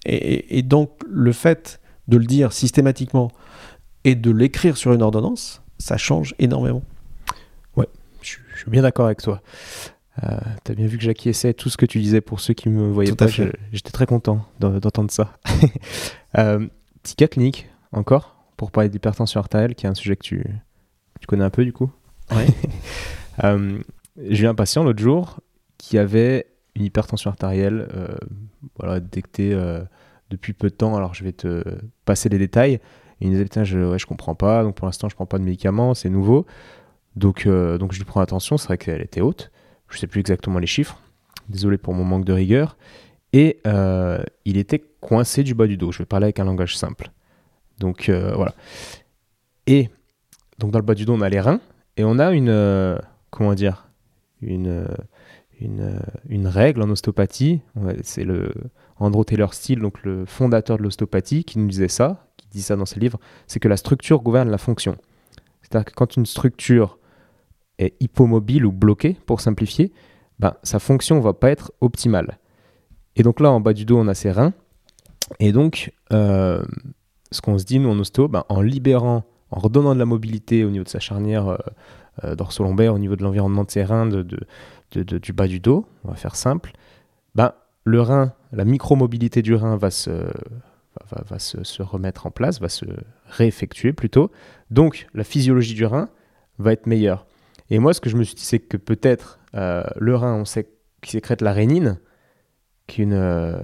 S1: et, donc le fait de le dire systématiquement et de l'écrire sur une ordonnance, ça change énormément.
S2: Ouais, je, suis bien d'accord avec toi. Euh, tu as bien vu que j'acquiesçais tout ce que tu disais pour ceux qui me voyaient pas. J'étais très content d'entendre ça. euh, cas clinique, encore pour parler d'hypertension artérielle, qui est un sujet que tu, tu connais un peu du coup.
S1: Ouais.
S2: euh, j'ai eu un patient l'autre jour qui avait une hypertension artérielle euh, voilà, détectée euh, depuis peu de temps. Alors je vais te passer les détails. il me disait Putain, je, ouais, je comprends pas. Donc pour l'instant, je prends pas de médicaments, c'est nouveau. Donc, donc je lui prends attention. C'est vrai qu'elle était haute. Je sais plus exactement les chiffres. Désolé pour mon manque de rigueur. Et il était coincé du bas du dos. Je vais parler avec un langage simple. Donc euh, voilà. Et donc dans le bas du dos, on a les reins et on a une euh, comment dire une une, une, règle en ostéopathie. C'est le Andrew Taylor Steele, donc le fondateur de l'ostéopathie, qui nous disait ça, qui dit ça dans ses livres, c'est que la structure gouverne la fonction. C'est-à-dire que quand une structure est hypomobile ou bloquée, pour simplifier, ben, sa fonction va pas être optimale. Et donc là, en bas du dos, on a ses reins. Et donc, euh, ce qu'on se dit, nous, en ostéo, ben, en libérant, en redonnant de la mobilité au niveau de sa charnière euh, euh dorso-lombaire, au niveau de l'environnement de ses reins, de, du bas du dos, on va faire simple, ben, le rein, la micro-mobilité du rein va se, va, va se, remettre en place, va se réeffectuer plutôt. Donc, la physiologie du rein va être meilleure. Et moi, ce que je me suis dit, c'est que peut-être euh, le rein, on sait qu'il sécrète la rénine, qui est une, euh,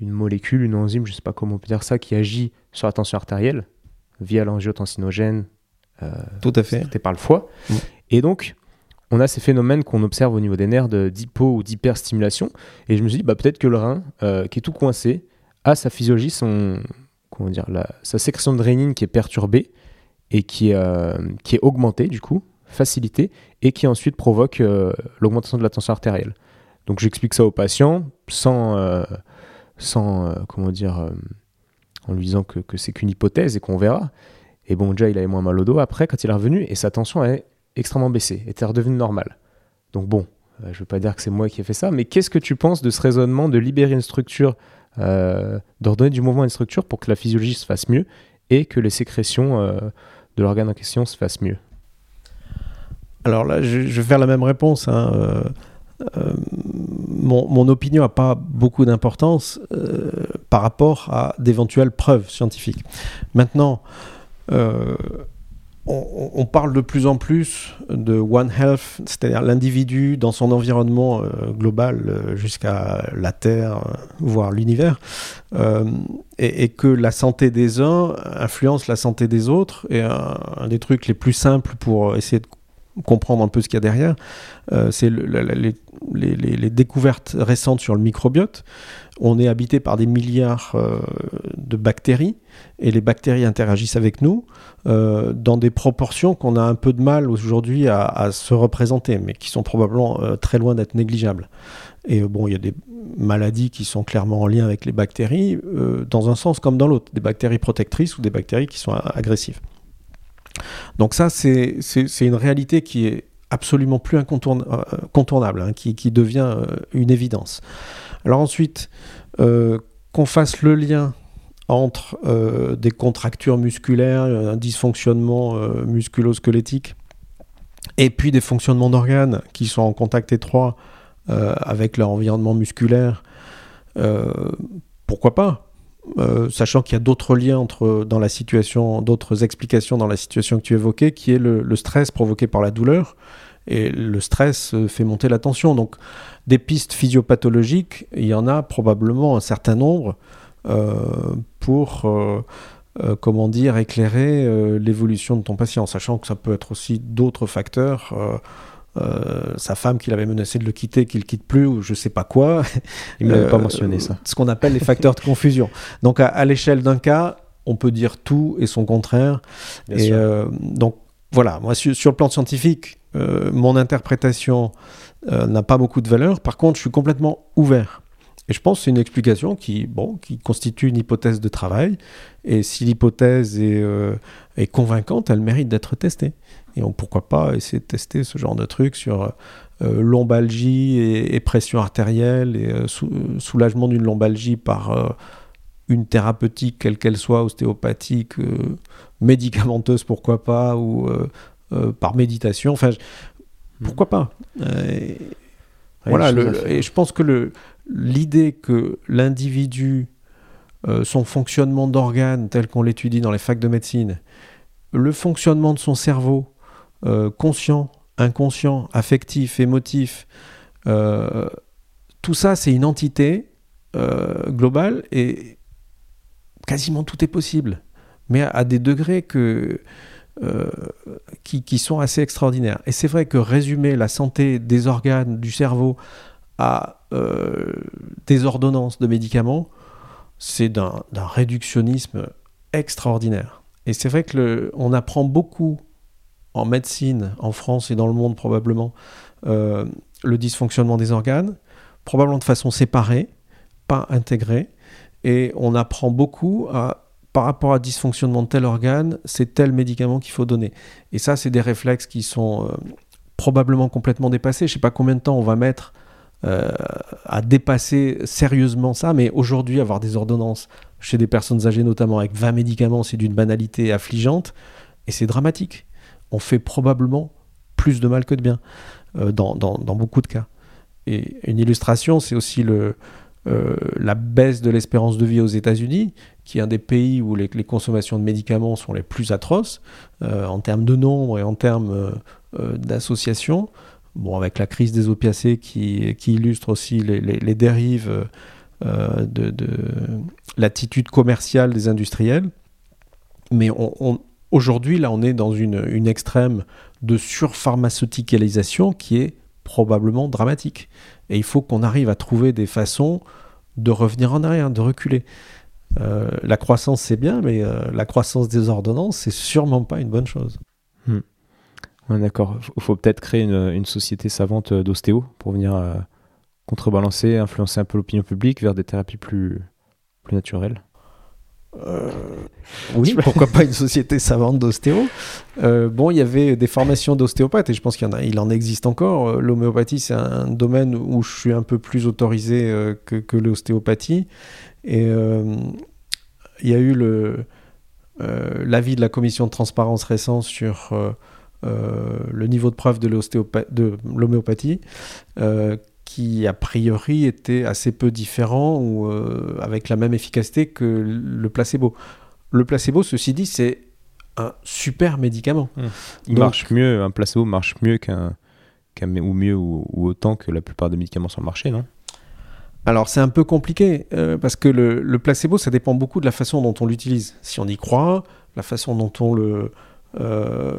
S2: une molécule, une enzyme, je ne sais pas comment on peut dire ça, qui agit sur la tension artérielle via l'angiotensinogène.
S1: Euh, Tout à fait.
S2: par le foie. Et donc, on a ces phénomènes qu'on observe au niveau des nerfs d'hypo ou d'hyperstimulation. Et je me suis dit, bah, peut-être que le rein, euh, qui est tout coincé, a sa physiologie, son, comment dire, la, sa sécrétion de rénine qui est perturbée et qui, euh, qui est augmentée, du coup, facilitée, et qui ensuite provoque euh, l'augmentation de la tension artérielle. Donc j'explique ça aux patients sans, euh, sans comment dire, en lui disant que, c'est qu'une hypothèse et qu'on verra. Et bon, déjà, il avait moins mal au dos après quand il est revenu et sa tension est extrêmement baissée, était redevenue normale. Donc bon, euh, je ne veux pas dire que c'est moi qui ai fait ça, mais qu'est-ce que tu penses de ce raisonnement de libérer une structure, euh, d'ordonner du mouvement à une structure pour que la physiologie se fasse mieux et que les sécrétions euh, de l'organe en question se fassent mieux?
S1: Alors là, je, vais faire la même réponse. Hein. Mon, opinion n'a pas beaucoup d'importance par rapport à d'éventuelles preuves scientifiques. Maintenant, on, parle de plus en plus de One Health, c'est-à-dire l'individu dans son environnement euh, global euh, jusqu'à la Terre, voire l'univers, et, que la santé des uns influence la santé des autres. Et un, des trucs les plus simples pour essayer de comprendre un peu ce qu'il y a derrière, c'est les, découvertes récentes sur le microbiote. On est habité par des milliards de bactéries et les bactéries interagissent avec nous euh, dans des proportions qu'on a un peu de mal aujourd'hui à, se représenter, mais qui sont probablement euh, très loin d'être négligeables. Et euh, bon, il y a des maladies qui sont clairement en lien avec les bactéries, dans un sens comme dans l'autre, des bactéries protectrices ou des bactéries qui sont agressives. Donc ça, c'est une réalité qui est absolument plus incontournable, hein, qui, devient une évidence. Alors ensuite, qu'on fasse le lien entre euh, des contractures musculaires, un dysfonctionnement euh, musculo-squelettique, et puis des fonctionnements d'organes qui sont en contact étroit euh, avec leur environnement musculaire, pourquoi pas Sachant qu'il y a d'autres liens dans la situation, d'autres explications dans la situation que tu évoquais, qui est le, stress provoqué par la douleur. Et le stress fait monter la tension. Donc, des pistes physiopathologiques, il y en a probablement un certain nombre. Euh, pour euh, euh, comment dire, éclairer l'évolution de ton patient, sachant que ça peut être aussi d'autres facteurs. Sa femme qui l'avait menacé de le quitter, qu'il ne quitte plus, ou je sais pas quoi.
S2: Il ne m'avait pas mentionné ça.
S1: Ce qu'on appelle les facteurs de confusion. Donc à, l'échelle d'un cas, on peut dire tout et son contraire. et donc voilà, moi sur, sur le plan scientifique, mon interprétation n'a pas beaucoup de valeur. Par contre, je suis complètement ouvert et je pense que c'est une explication qui, bon, qui constitue une hypothèse de travail. Et si l'hypothèse est, euh, est, convaincante, elle mérite d'être testée. Et on, pourquoi pas essayer de tester ce genre de truc sur euh, lombalgie et, pression artérielle et euh, soulagement d'une lombalgie par une thérapeutique, quelle qu'elle soit, ostéopathique, médicamenteuse, pourquoi pas, ou par méditation. Enfin, pourquoi pas. Voilà, et je pense que l'idée que l'individu, euh, son fonctionnement d'organes tel qu'on l'étudie dans les facs de médecine, le fonctionnement de son cerveau, euh, conscient, inconscient, affectif, émotif, euh, tout ça c'est une entité globale et quasiment tout est possible, mais à, des degrés qui, sont assez extraordinaires. Et c'est vrai que résumer la santé des organes, du cerveau, à euh, des ordonnances de médicaments, c'est d'un réductionnisme extraordinaire. Et c'est vrai que on apprend beaucoup en médecine, en France et dans le monde probablement, euh, le dysfonctionnement des organes, probablement de façon séparée, pas intégrée, et on apprend beaucoup à par rapport à dysfonctionnement de tel organe, c'est tel médicament qu'il faut donner. Et ça, c'est des réflexes qui sont euh, probablement complètement dépassés. Je ne sais pas combien de temps on va mettre euh, à dépasser sérieusement ça, mais aujourd'hui, avoir des ordonnances chez des personnes âgées, notamment avec 20 médicaments, c'est d'une banalité affligeante et c'est dramatique. On fait probablement plus de mal que de bien euh, dans, beaucoup de cas. Et une illustration, c'est aussi le, euh, la baisse de l'espérance de vie aux États-Unis, qui est un des pays où les, consommations de médicaments sont les plus atroces en termes de nombre et en termes d'associations. Bon, avec la crise des opiacés qui, qui illustre aussi les, dérives euh, de, l'attitude commerciale des industriels. Mais aujourd'hui, là, on est dans une, extrême de surpharmaceuticalisation qui est probablement dramatique. Et il faut qu'on arrive à trouver des façons de revenir en arrière, de reculer. Euh, la croissance, c'est bien, mais euh, la croissance des ordonnances, c'est sûrement pas une bonne chose.
S2: Hmm d'accord. Il faut peut-être créer une, société savante euh, d'ostéo pour venir euh, contrebalancer, influencer un peu l'opinion publique vers des thérapies plus naturelles.
S1: Euh, oui, pourquoi pas une société savante d'ostéo Bon, il y avait des formations d'ostéopathes et je pense qu'il en, il en existe encore. L'homéopathie, c'est un domaine où je suis un peu plus autorisé que, que l'ostéopathie. Et il y a eu l'avis de la commission de transparence récente sur euh, le niveau de preuve de l'homéopathie, euh, qui a priori était assez peu différent ou euh, avec la même efficacité que le placebo. Le placebo, ceci dit, c'est un super médicament.
S2: Il
S1: Donc-
S2: marche mieux, un placebo marche mieux qu'un, qu'un ou mieux ou, ou autant que la plupart des médicaments sur le marché, non?
S1: Alors c'est un peu compliqué euh, parce que le, le placebo, ça dépend beaucoup de la façon dont on l'utilise. Si on y croit, la façon dont on le euh,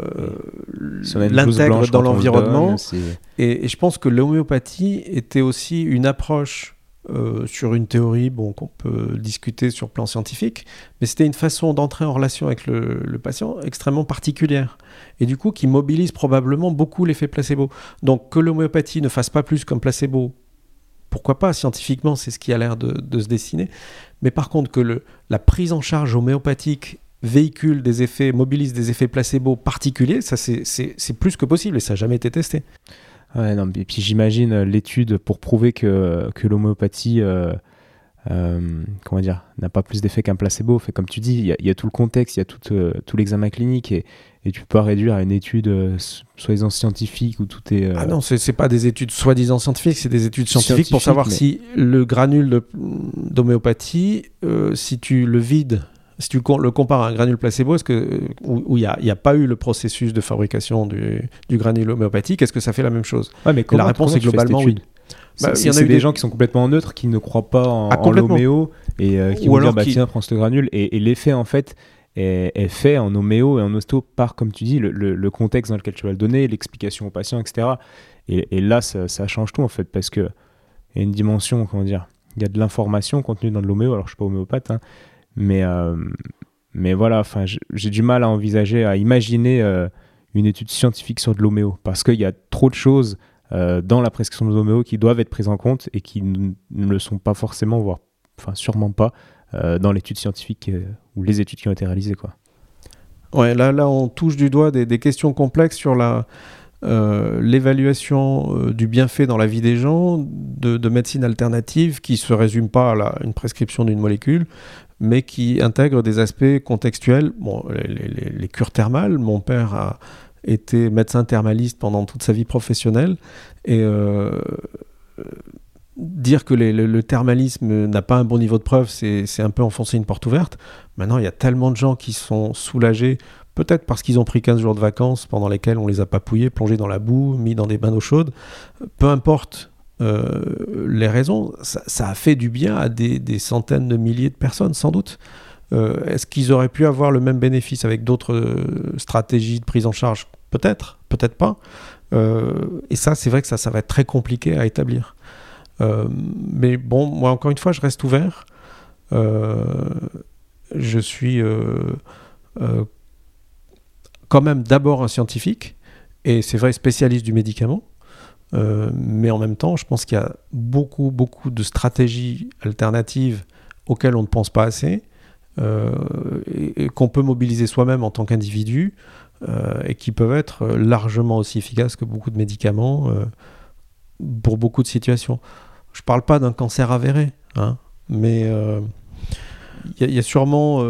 S1: l'intègre dans
S2: le
S1: l'environnement. Et, et je pense que l'homéopathie était aussi une approche euh, sur une théorie bon, qu'on peut discuter sur le plan scientifique, mais c'était une façon d'entrer en relation avec le, le patient extrêmement particulière. Et du coup, qui mobilise probablement beaucoup l'effet placebo. Donc que l'homéopathie ne fasse pas plus comme placebo, pourquoi pas Scientifiquement, c'est ce qui a l'air de, de se dessiner. Mais par contre, que le, la prise en charge homéopathique véhicule des effets, mobilise des effets placebo particuliers, ça c'est- plus que possible et ça n'a jamais été testé.
S2: Ouais, non, et puis j'imagine euh, l'étude pour prouver que, que l'homéopathie, euh, euh, comment dire, n'a pas plus d'effet qu'un placebo. Fait comme tu dis, il y, a- il y a tout le contexte, il y a tout, euh, tout l'examen clinique et, et tu peux pas réduire à une étude soi-disant scientifique où tout est.
S1: Ah non, c'est pas des études soi-disant scientifiques, c'est des études scientifiques pour savoir
S2: mais-
S1: si le granule d'homéopathie, si tu le vides, si tu le com- le compares à un granule placebo, est-ce que où il n'y a, pas eu le processus de fabrication du, du granule homéopathique, est-ce que ça fait la même chose?
S2: Ouais, mais comment-
S1: réponse est globalement oui. Bah, il y en a eu
S2: des,
S1: des-
S2: gens qui sont complètement neutres, qui ne croient pas en,
S1: Ah,
S2: en l'homéo et euh, qui
S1: Ou
S2: vont
S1: alors
S2: dire bah,
S1: qui-
S2: tiens, prends ce granule. Et, et l'effet, en fait, est, est fait en homéo et en ostéo par, comme tu dis, le, le- le contexte dans lequel tu vas le donner, l'explication au patient, etc. Et, et là, ça, ça change tout, en fait, parce que y a une dimension, comment dire, il y a de l'information contenue dans de l'homéo. Alors, je suis pas homéopathe, hein, mais, euh, mais voilà, j'ai du mal à envisager, à imaginer euh, une étude scientifique sur de l'homéo, parce qu'il y a trop de choses euh, dans la prescription de l'homéo qui doivent être prises en compte et qui ne le sont pas forcément, voire enfin sûrement pas, dans l'étude scientifique ou les études qui ont été réalisées. Quoi.
S1: Ouais, là, là, on touche du doigt des, questions complexes sur la l'évaluation du bienfait dans la vie des gens de, de médecine alternative qui se résume pas à une prescription d'une molécule, mais qui intègre des aspects contextuels. Bon, les, cures thermales, mon père a été médecin thermaliste pendant toute sa vie professionnelle et euh, dire que le, le thermalisme n'a pas un bon niveau de preuve, c'est un peu enfoncer une porte ouverte. Maintenant, il y a tellement de gens qui sont soulagés, peut-être parce qu'ils ont pris 15 jours de vacances pendant lesquels on les a papouillés, plongés dans la boue, mis dans des bains d'eau chaude. Peu importe euh, les raisons, ça, a fait du bien à des, centaines de milliers de personnes, sans doute. Euh, Est-ce qu'ils auraient pu avoir le même bénéfice avec d'autres euh, stratégies de prise en charge? Peut-être, peut-être pas. Et ça, c'est vrai que ça, ça va être très compliqué à établir. Mais bon, moi, encore une fois, je reste ouvert. Je suis quand même d'abord un scientifique, et c'est vrai spécialiste du médicament. Euh, mais en même temps, je pense qu'il y a beaucoup, beaucoup de stratégies alternatives auxquelles on ne pense pas assez, euh, qu'on peut mobiliser soi-même en tant qu'individu, euh, et qui peuvent être largement aussi efficaces que beaucoup de médicaments pour beaucoup de situations. Je parle pas d'un cancer avéré, hein, mais il y, a- sûrement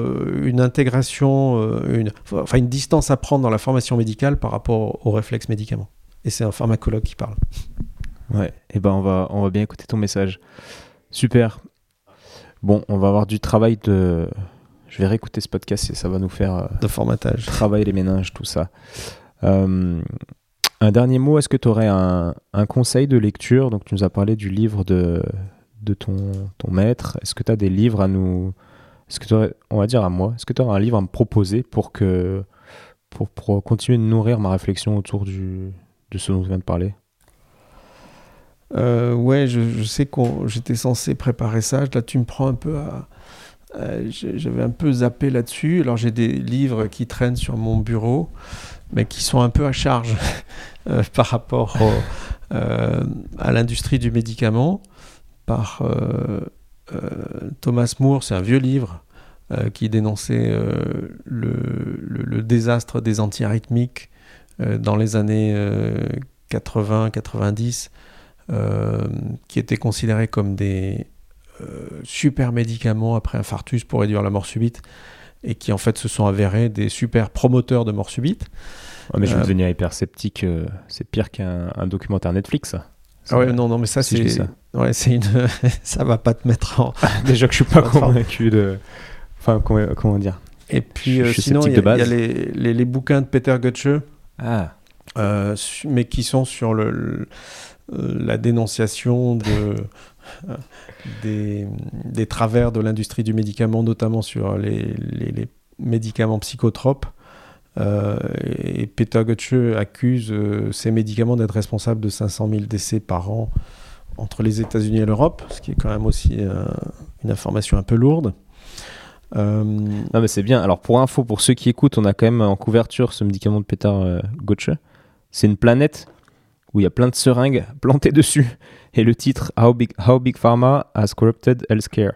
S1: une intégration, une, enfin une distance à prendre dans la formation médicale par rapport aux réflexes médicaments. Et c'est un pharmacologue qui parle.
S2: Ouais, et ben on va, on va bien écouter ton message. Super. Bon, on va avoir du travail de. Je vais réécouter ce podcast et ça va nous faire euh,
S1: de formatage.
S2: travailler les méninges, tout ça. Euh, un dernier mot, est-ce que tu aurais un, un conseil de lecture? Donc, tu nous as parlé du livre de, de ton, ton maître. Est-ce que tu as des livres à nous. Est-ce que on va dire à moi, est-ce que tu aurais un livre à me proposer pour, que, pour, pour continuer de nourrir ma réflexion autour du, de ce dont je viens de parler?
S1: Euh, ouais, je, sais que j'étais censé préparer ça. Là, tu me prends un peu à. J'avais un peu zappé là-dessus. Alors, j'ai des livres qui traînent sur mon bureau, mais qui sont un peu à charge euh, par rapport euh, à l'industrie du médicament. Par euh, Thomas Moore, c'est un vieux livre qui dénonçait le, le- désastre des antiarythmiques dans les années 80-90 euh, qui étaient considérés comme des euh, super médicaments après infarctus pour réduire la mort subite et qui en fait se sont avérés des super promoteurs de mort subite.
S2: Ouais, mais je vais
S1: Euh,
S2: devenir hyper sceptique. euh, c'est pire qu'un un documentaire Netflix.
S1: Ah ouais, non, non, mais ça
S2: Si
S1: c'est,
S2: ça.
S1: ouais, c'est une, ça va pas te mettre en.
S2: Déjà que je suis pas convaincu de. Enfin, comment, comment dire?
S1: Et puis
S2: Je-
S1: euh,
S2: je
S1: sinon, il y, a- y les, les- les bouquins de Peter Gutsche,
S2: Ah,
S1: euh, mais qui sont sur euh, la dénonciation euh, des, travers de l'industrie du médicament, notamment sur les, médicaments psychotropes. Et Peter Gutsche accuse ces médicaments d'être responsables de 500 000 décès par an entre les États-Unis et l'Europe, ce qui est quand même aussi une information un peu lourde. Euh,
S2: non mais c'est bien. Alors pour info, pour ceux qui écoutent, on a quand même en couverture ce médicament de Peter euh. C'est une planète où il y a plein de seringues plantées dessus. Et le titre How Big, How Big Pharma has corrupted healthcare.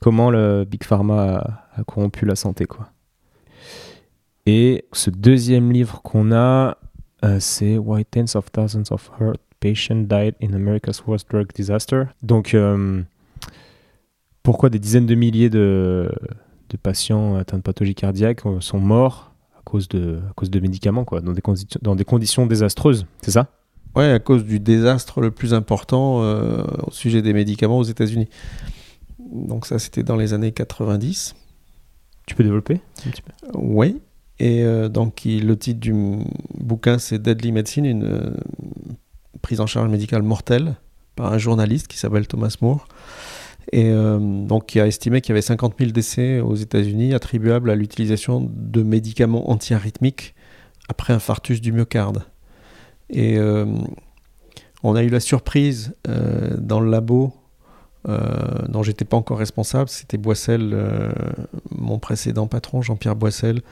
S2: Comment le Big Pharma a, corrompu la santé, quoi. Et ce deuxième livre qu'on a, euh, c'est Why Tens of Thousands of Heart Patients Died in America's Worst Drug Disaster. Donc, euh, pourquoi des dizaines de milliers de, de patients atteints de pathologie cardiaque euh, sont morts à cause de, à cause de médicaments, quoi, dans des, condi- dans des conditions désastreuses, c'est ça?
S1: Ouais, à cause du désastre le plus important euh, au sujet des médicaments aux États-Unis. Donc ça, c'était dans les années 90.
S2: Tu peux développer un petit peu?
S1: Oui. Et euh, donc il- le titre du bouquin, c'est Deadly Medicine, une euh, prise en charge médicale mortelle par un journaliste qui s'appelle Thomas Moore. Et euh, donc qui a estimé qu'il y avait 50 000 décès aux États-Unis attribuables à l'utilisation de médicaments antiarythmiques après infarctus du myocarde. Et euh, on a eu la surprise euh, dans le labo dont j'étais pas encore responsable, c'était Boissel, mon précédent patron, Jean-Pierre Boissel,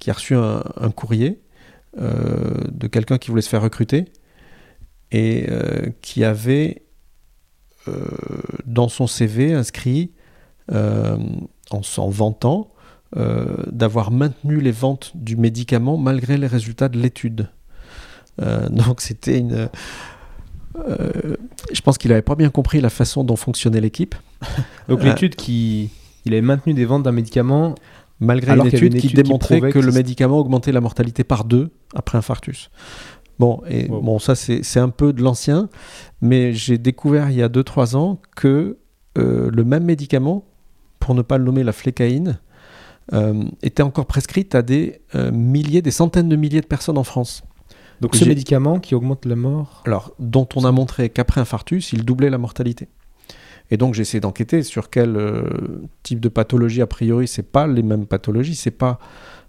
S1: qui a reçu un, un courrier de quelqu'un qui voulait se faire recruter et qui avait dans son CV inscrit, euh, en s'en vantant, euh, d'avoir maintenu les ventes du médicament malgré les résultats de l'étude. Euh, donc c'était une... euh, je pense qu'il n'avait pas bien compris la façon dont fonctionnait l'équipe.
S2: Donc
S1: Euh,
S2: l'étude qui... Il avait maintenu des ventes d'un médicament
S1: malgré une étude,
S2: une
S1: qui
S2: étude qui
S1: démontrait que
S2: que
S1: le médicament augmentait la mortalité par deux après infarctus. Bon, et
S2: Wow.
S1: bon, ça c'est un peu de l'ancien, mais j'ai découvert il y a 2-3 ans que euh, le même médicament, pour ne pas le nommer la flécaïne, euh, était encore prescrite à des euh, milliers, des centaines de milliers de personnes en France.
S2: Donc ce médicament qui augmente la mort
S1: Alors, dont on a montré qu'après infarctus, il doublait la mortalité. Et donc j'ai essayé d'enquêter sur quel type de pathologie, a priori, c'est pas les mêmes pathologies, c'est pas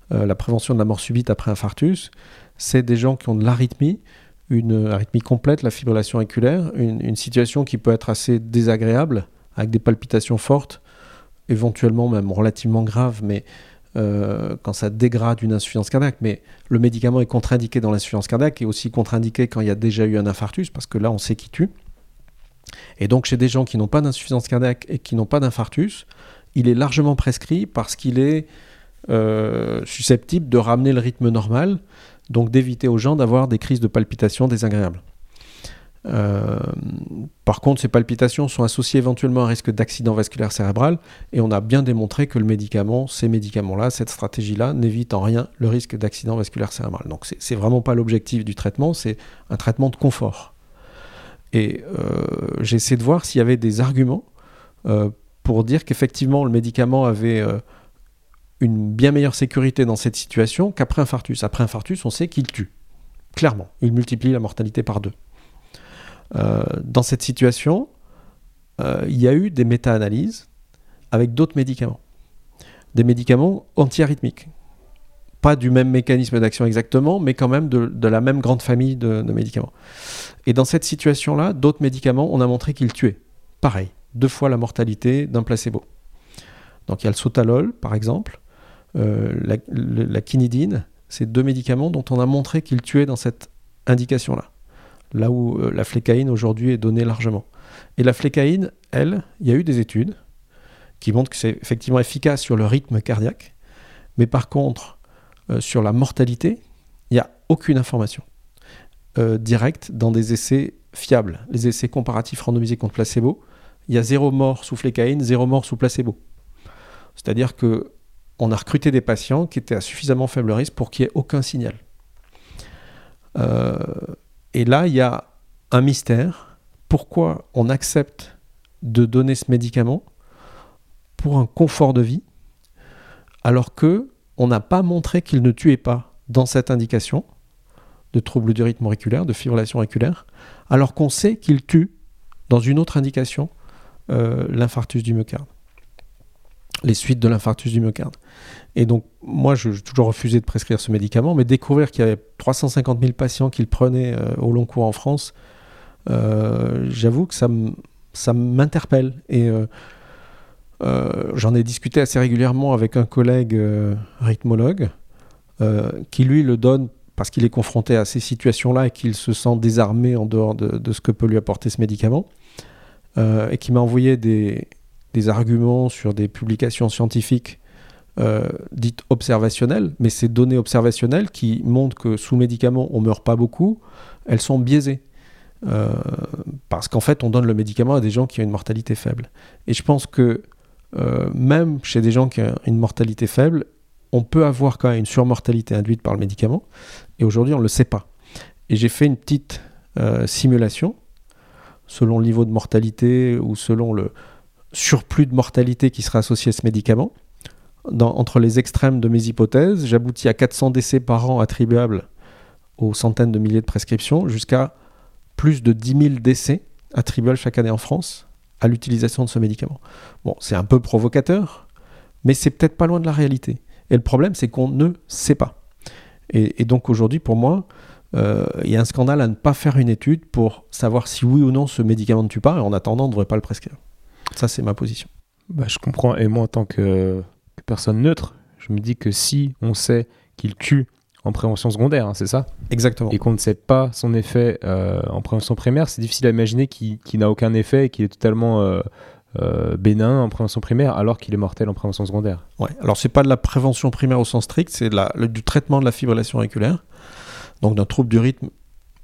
S1: la prévention de la mort subite après infarctus, c'est des gens qui ont de l'arythmie, une arythmie complète, la fibrillation auriculaire, une, situation qui peut être assez désagréable, avec des palpitations fortes, éventuellement même relativement graves, mais euh, quand ça dégrade une insuffisance cardiaque. Mais le médicament est contre-indiqué dans l'insuffisance cardiaque et aussi contre-indiqué quand il y a déjà eu un infarctus, parce que là, on sait qui tue. Et donc, chez des gens qui n'ont pas d'insuffisance cardiaque et qui n'ont pas d'infarctus, il est largement prescrit parce qu'il est euh, susceptible de ramener le rythme normal, donc d'éviter aux gens d'avoir des crises de palpitations désagréables. Euh, par contre, ces palpitations sont associées éventuellement à un risque d'accident vasculaire cérébral et on a bien démontré que le médicament, ces médicaments-là, cette stratégie-là n'évite en rien le risque d'accident vasculaire cérébral. Donc c'est vraiment pas l'objectif du traitement, c'est un traitement de confort. Et euh, j'ai essayé de voir s'il y avait des arguments euh, pour dire qu'effectivement le médicament avait une bien meilleure sécurité dans cette situation qu'après infarctus. Après infarctus, on sait qu'il tue. Clairement, il multiplie la mortalité par deux. Euh, dans cette situation, euh, il y a eu des méta-analyses avec d'autres médicaments. Des médicaments antiarythmiques. Pas du même mécanisme d'action exactement, mais quand même de, la même grande famille de, de médicaments. Et dans cette situation-là, d'autres médicaments, on a montré qu'ils tuaient. Pareil, deux fois la mortalité d'un placebo. Donc il y a le sotalol, par exemple, la, le- la quinidine, c'est deux médicaments dont on a montré qu'ils tuaient dans cette indication-là. Là où euh, la flécaïne aujourd'hui est donnée largement. Et la flécaïne, elle, il y a eu des études qui montrent que c'est effectivement efficace sur le rythme cardiaque, mais par contre, euh, sur la mortalité, il n'y a aucune information euh, directe dans des essais fiables. Les essais comparatifs randomisés contre placebo, il y a zéro mort sous flécaïne, zéro mort sous placebo. C'est-à-dire que on a recruté des patients qui étaient à suffisamment faible risque pour qu'il n'y ait aucun signal. Euh, et là, il y a un mystère. Pourquoi on accepte de donner ce médicament pour un confort de vie alors que on n'a pas montré qu'il ne tuait pas dans cette indication de trouble du rythme auriculaire, de fibrillation auriculaire, alors qu'on sait qu'il tue dans une autre indication euh, l'infarctus du myocarde, les suites de l'infarctus du myocarde. Et donc, moi, je j'ai toujours refusé de prescrire ce médicament, mais découvrir qu'il y avait 350 000 patients qui le prenaient euh, au long cours en France, euh, j'avoue que ça, m'interpelle. Et j'en ai discuté assez régulièrement avec un collègue rythmologue qui, lui, le donne parce qu'il est confronté à ces situations-là et qu'il se sent désarmé en dehors de, ce que peut lui apporter ce médicament, euh, et qui m'a envoyé des, arguments sur des publications scientifiques euh, dites observationnelles, mais ces données observationnelles qui montrent que sous médicament on meurt pas beaucoup, elles sont biaisées. Euh, parce qu'en fait, on donne le médicament à des gens qui ont une mortalité faible. Et je pense que même chez des gens qui ont une mortalité faible, on peut avoir quand même une surmortalité induite par le médicament, et aujourd'hui on ne le sait pas. Et j'ai fait une petite euh, simulation, selon le niveau de mortalité ou selon le surplus de mortalité qui sera associé à ce médicament. Entre les extrêmes de mes hypothèses, j'aboutis à 400 décès par an attribuables aux centaines de milliers de prescriptions, jusqu'à plus de 10 000 décès attribuables chaque année en France à l'utilisation de ce médicament. Bon, c'est un peu provocateur, mais c'est peut-être pas loin de la réalité. Et le problème, c'est qu'on ne sait pas. Et, donc aujourd'hui, pour moi, euh, il y a un scandale à ne pas faire une étude pour savoir si oui ou non ce médicament ne tue pas, et en attendant, on ne devrait pas le prescrire. Ça, c'est ma position.
S2: Bah, je comprends, et moi, en tant que, personne neutre, je me dis que si on sait qu'il tue en prévention secondaire, hein, c'est ça?
S1: Exactement.
S2: Et qu'on ne sait pas son effet euh, en prévention primaire, c'est difficile à imaginer qu'il n'a aucun effet et qu'il est totalement euh, euh, bénin en prévention primaire alors qu'il est mortel en prévention secondaire.
S1: Ouais, alors c'est pas de la prévention primaire au sens strict, c'est du traitement de la fibrillation auriculaire, donc d'un trouble du rythme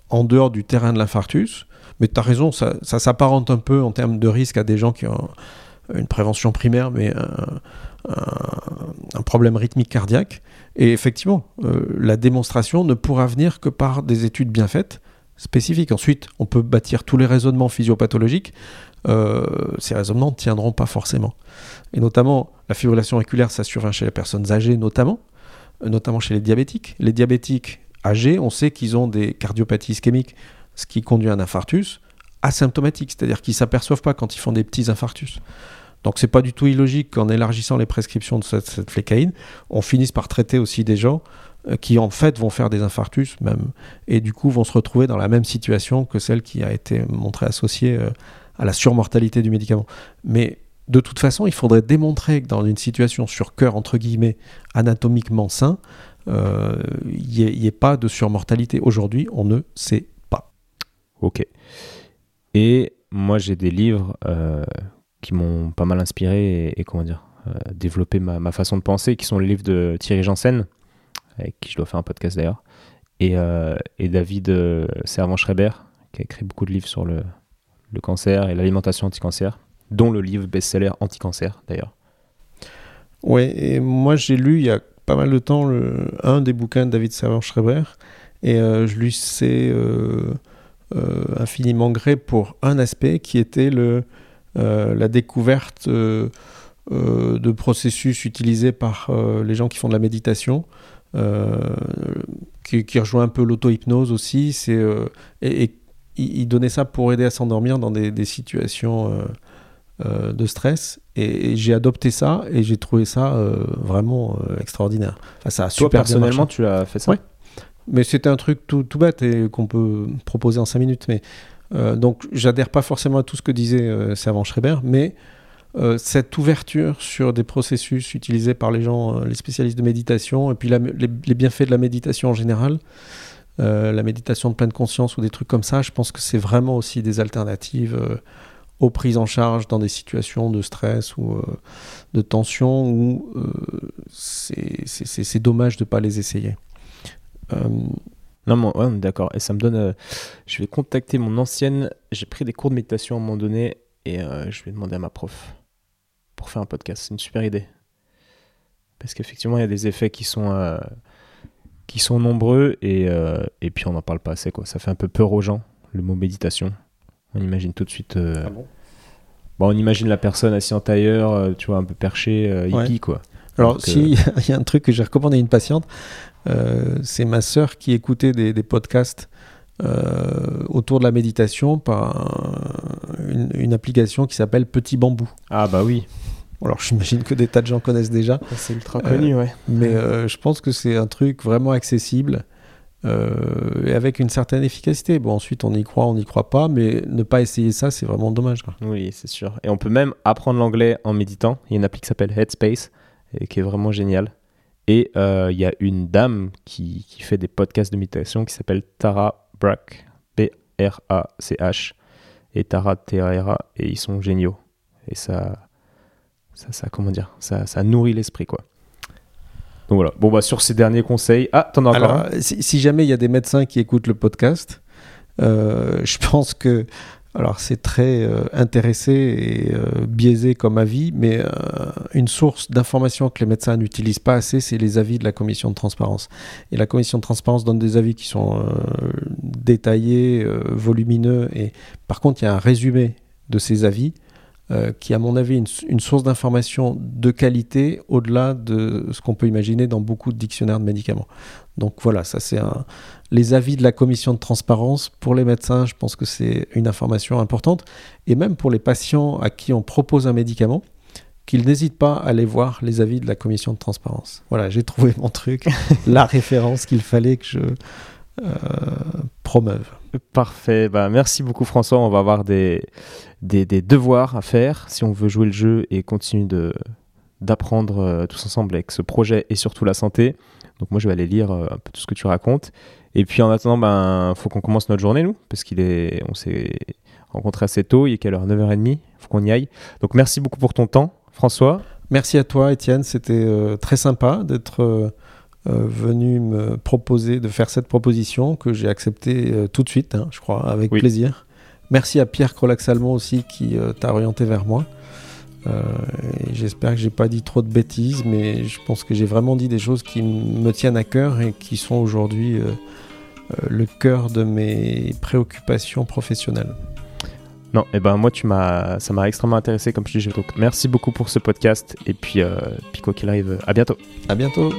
S1: en dehors du terrain de l'infarctus. Mais tu as raison, ça, s'apparente un peu en termes de risque à des gens qui ont une prévention primaire, mais un, problème rythmique cardiaque. Et effectivement, euh, la démonstration ne pourra venir que par des études bien faites, spécifiques. Ensuite, on peut bâtir tous les raisonnements physiopathologiques, euh, ces raisonnements ne tiendront pas forcément. Et notamment, la fibrillation auriculaire, ça survient chez les personnes âgées notamment, notamment chez les diabétiques. Les diabétiques âgés, on sait qu'ils ont des cardiopathies ischémiques, ce qui conduit à un infarctus asymptomatique, c'est-à-dire qu'ils ne s'aperçoivent pas quand ils font des petits infarctus. Donc c'est pas du tout illogique qu'en élargissant les prescriptions de cette, cette, flécaïne, on finisse par traiter aussi des gens euh, qui en fait vont faire des infarctus même, et du coup vont se retrouver dans la même situation que celle qui a été montrée associée à la surmortalité du médicament. Mais de toute façon, il faudrait démontrer que dans une situation sur cœur, entre guillemets, anatomiquement sain, il euh, n'y ait, pas de surmortalité. Aujourd'hui, on ne sait pas.
S2: Ok. Et moi, j'ai des livres euh, qui m'ont pas mal inspiré et, comment dire, euh, développé ma, façon de penser, qui sont les livres de Thierry Janssen, avec qui je dois faire un podcast d'ailleurs, et, et David Servan-Schreiber, qui a écrit beaucoup de livres sur le, cancer et l'alimentation anti-cancer, dont le livre best-seller anti-cancer d'ailleurs.
S1: Oui, et moi j'ai lu il y a pas mal de temps un des bouquins de David Servan-Schreiber et euh, je lui sais euh, euh, infiniment gré pour un aspect qui était le, la découverte de processus utilisés par les gens qui font de la méditation. Qui, rejoint un peu l'auto-hypnose aussi, c'est et, et il, donnait ça pour aider à s'endormir dans des, situations euh, euh, de stress. Et, j'ai adopté ça et j'ai trouvé ça euh, vraiment extraordinaire.
S2: Enfin, ça a Toi, personnellement, tu as fait ça?
S1: Oui. Mais c'était un truc tout, bête et qu'on peut proposer en 5 minutes. Mais, donc, j'adhère pas forcément à tout ce que disait Servan Schreiber, mais cette ouverture sur des processus utilisés par les gens, les spécialistes de méditation, et puis les, les, bienfaits de la méditation en général, euh, la méditation de pleine conscience ou des trucs comme ça, je pense que c'est vraiment aussi des alternatives euh, aux prises en charge dans des situations de stress ou euh, de tension où c'est dommage de ne pas les essayer.
S2: Non, mais ouais, d'accord. Et ça me donne. je vais contacter mon ancienne. J'ai pris des cours de méditation à un moment donné et je vais demander à ma prof pour faire un podcast. C'est une super idée. Parce qu'effectivement, il y a des effets qui sont qui sont nombreux et, euh, et puis on n'en parle pas assez. Quoi. Ça fait un peu peur aux gens, le mot méditation. On imagine tout de suite. Euh, ah bon, on imagine la personne assise en tailleur, euh, tu vois, un peu perché, hippie, quoi.
S1: Alors, s'il y a un truc que j'ai recommandé à une patiente, c'est ma sœur qui écoutait des, des podcasts autour de la méditation par une, une, application qui s'appelle Petit Bambou.
S2: Ah bah oui.
S1: Alors j'imagine que des tas de gens connaissent déjà.
S2: C'est ultra connu, ouais.
S1: Mais je pense que c'est un truc vraiment accessible euh, et avec une certaine efficacité. Bon, ensuite, on y croit, on n'y croit pas, mais ne pas essayer ça, c'est vraiment dommage.
S2: Oui, c'est sûr. Et on peut même apprendre l'anglais en méditant. Il y a une appli qui s'appelle Headspace et qui est vraiment géniale. Et euh, il y a une dame qui, qui, fait des podcasts de méditation qui s'appelle Tara Brach, B-R-A-C-H, et Tara T-A-R-A, et ils sont géniaux. Et ça, ça, ça comment dire, ça, ça nourrit l'esprit, quoi. Donc voilà. Bon, bah, sur ces derniers conseils. Ah, t'en as encore
S1: Alors, si, jamais il y a des médecins qui écoutent le podcast, euh, je pense que. Alors, c'est très euh, intéressé et euh, biaisé comme avis, mais une source d'information que les médecins n'utilisent pas assez, c'est les avis de la commission de transparence. Et la commission de transparence donne des avis qui sont détaillés, volumineux, et par contre, il y a un résumé de ces avis euh, qui, à mon avis, une, une source d'information de qualité au-delà de ce qu'on peut imaginer dans beaucoup de dictionnaires de médicaments. Donc voilà, ça c'est un... les avis de la commission de transparence. Pour les médecins, je pense que c'est une information importante. Et même pour les patients à qui on propose un médicament, qu'ils n'hésitent pas à aller voir les avis de la commission de transparence. Voilà, j'ai trouvé mon truc, la référence qu'il fallait que je euh, promeuve.
S2: Parfait. Bah, merci beaucoup François. On va avoir des, des, devoirs à faire si on veut jouer le jeu et continuer de, d'apprendre euh, tous ensemble avec ce projet et surtout la santé. Donc moi je vais aller lire euh, un peu tout ce que tu racontes. Et puis en attendant, ben faut qu'on commence notre journée nous, parce qu'il est, on s'est rencontré assez tôt. Il est quelle heure? 9h30. Faut qu'on y aille. Donc merci beaucoup pour ton temps, François.
S1: Merci à toi, Étienne. C'était euh, très sympa d'être venu me proposer de faire cette proposition que j'ai acceptée tout de suite, hein, je crois, avec plaisir. Merci à Pierre Crolac-Salmon aussi qui euh, t'a orienté vers moi. Euh, j'espère que j'ai pas dit trop de bêtises, mais je pense que j'ai vraiment dit des choses qui me tiennent à cœur et qui sont aujourd'hui euh, le cœur de mes préoccupations professionnelles.
S2: Non, et eh ben moi tu m'as, ça m'a extrêmement intéressé comme je dis. Donc merci beaucoup pour ce podcast et puis, puis quoi qu'il arrive, à bientôt.
S1: À bientôt.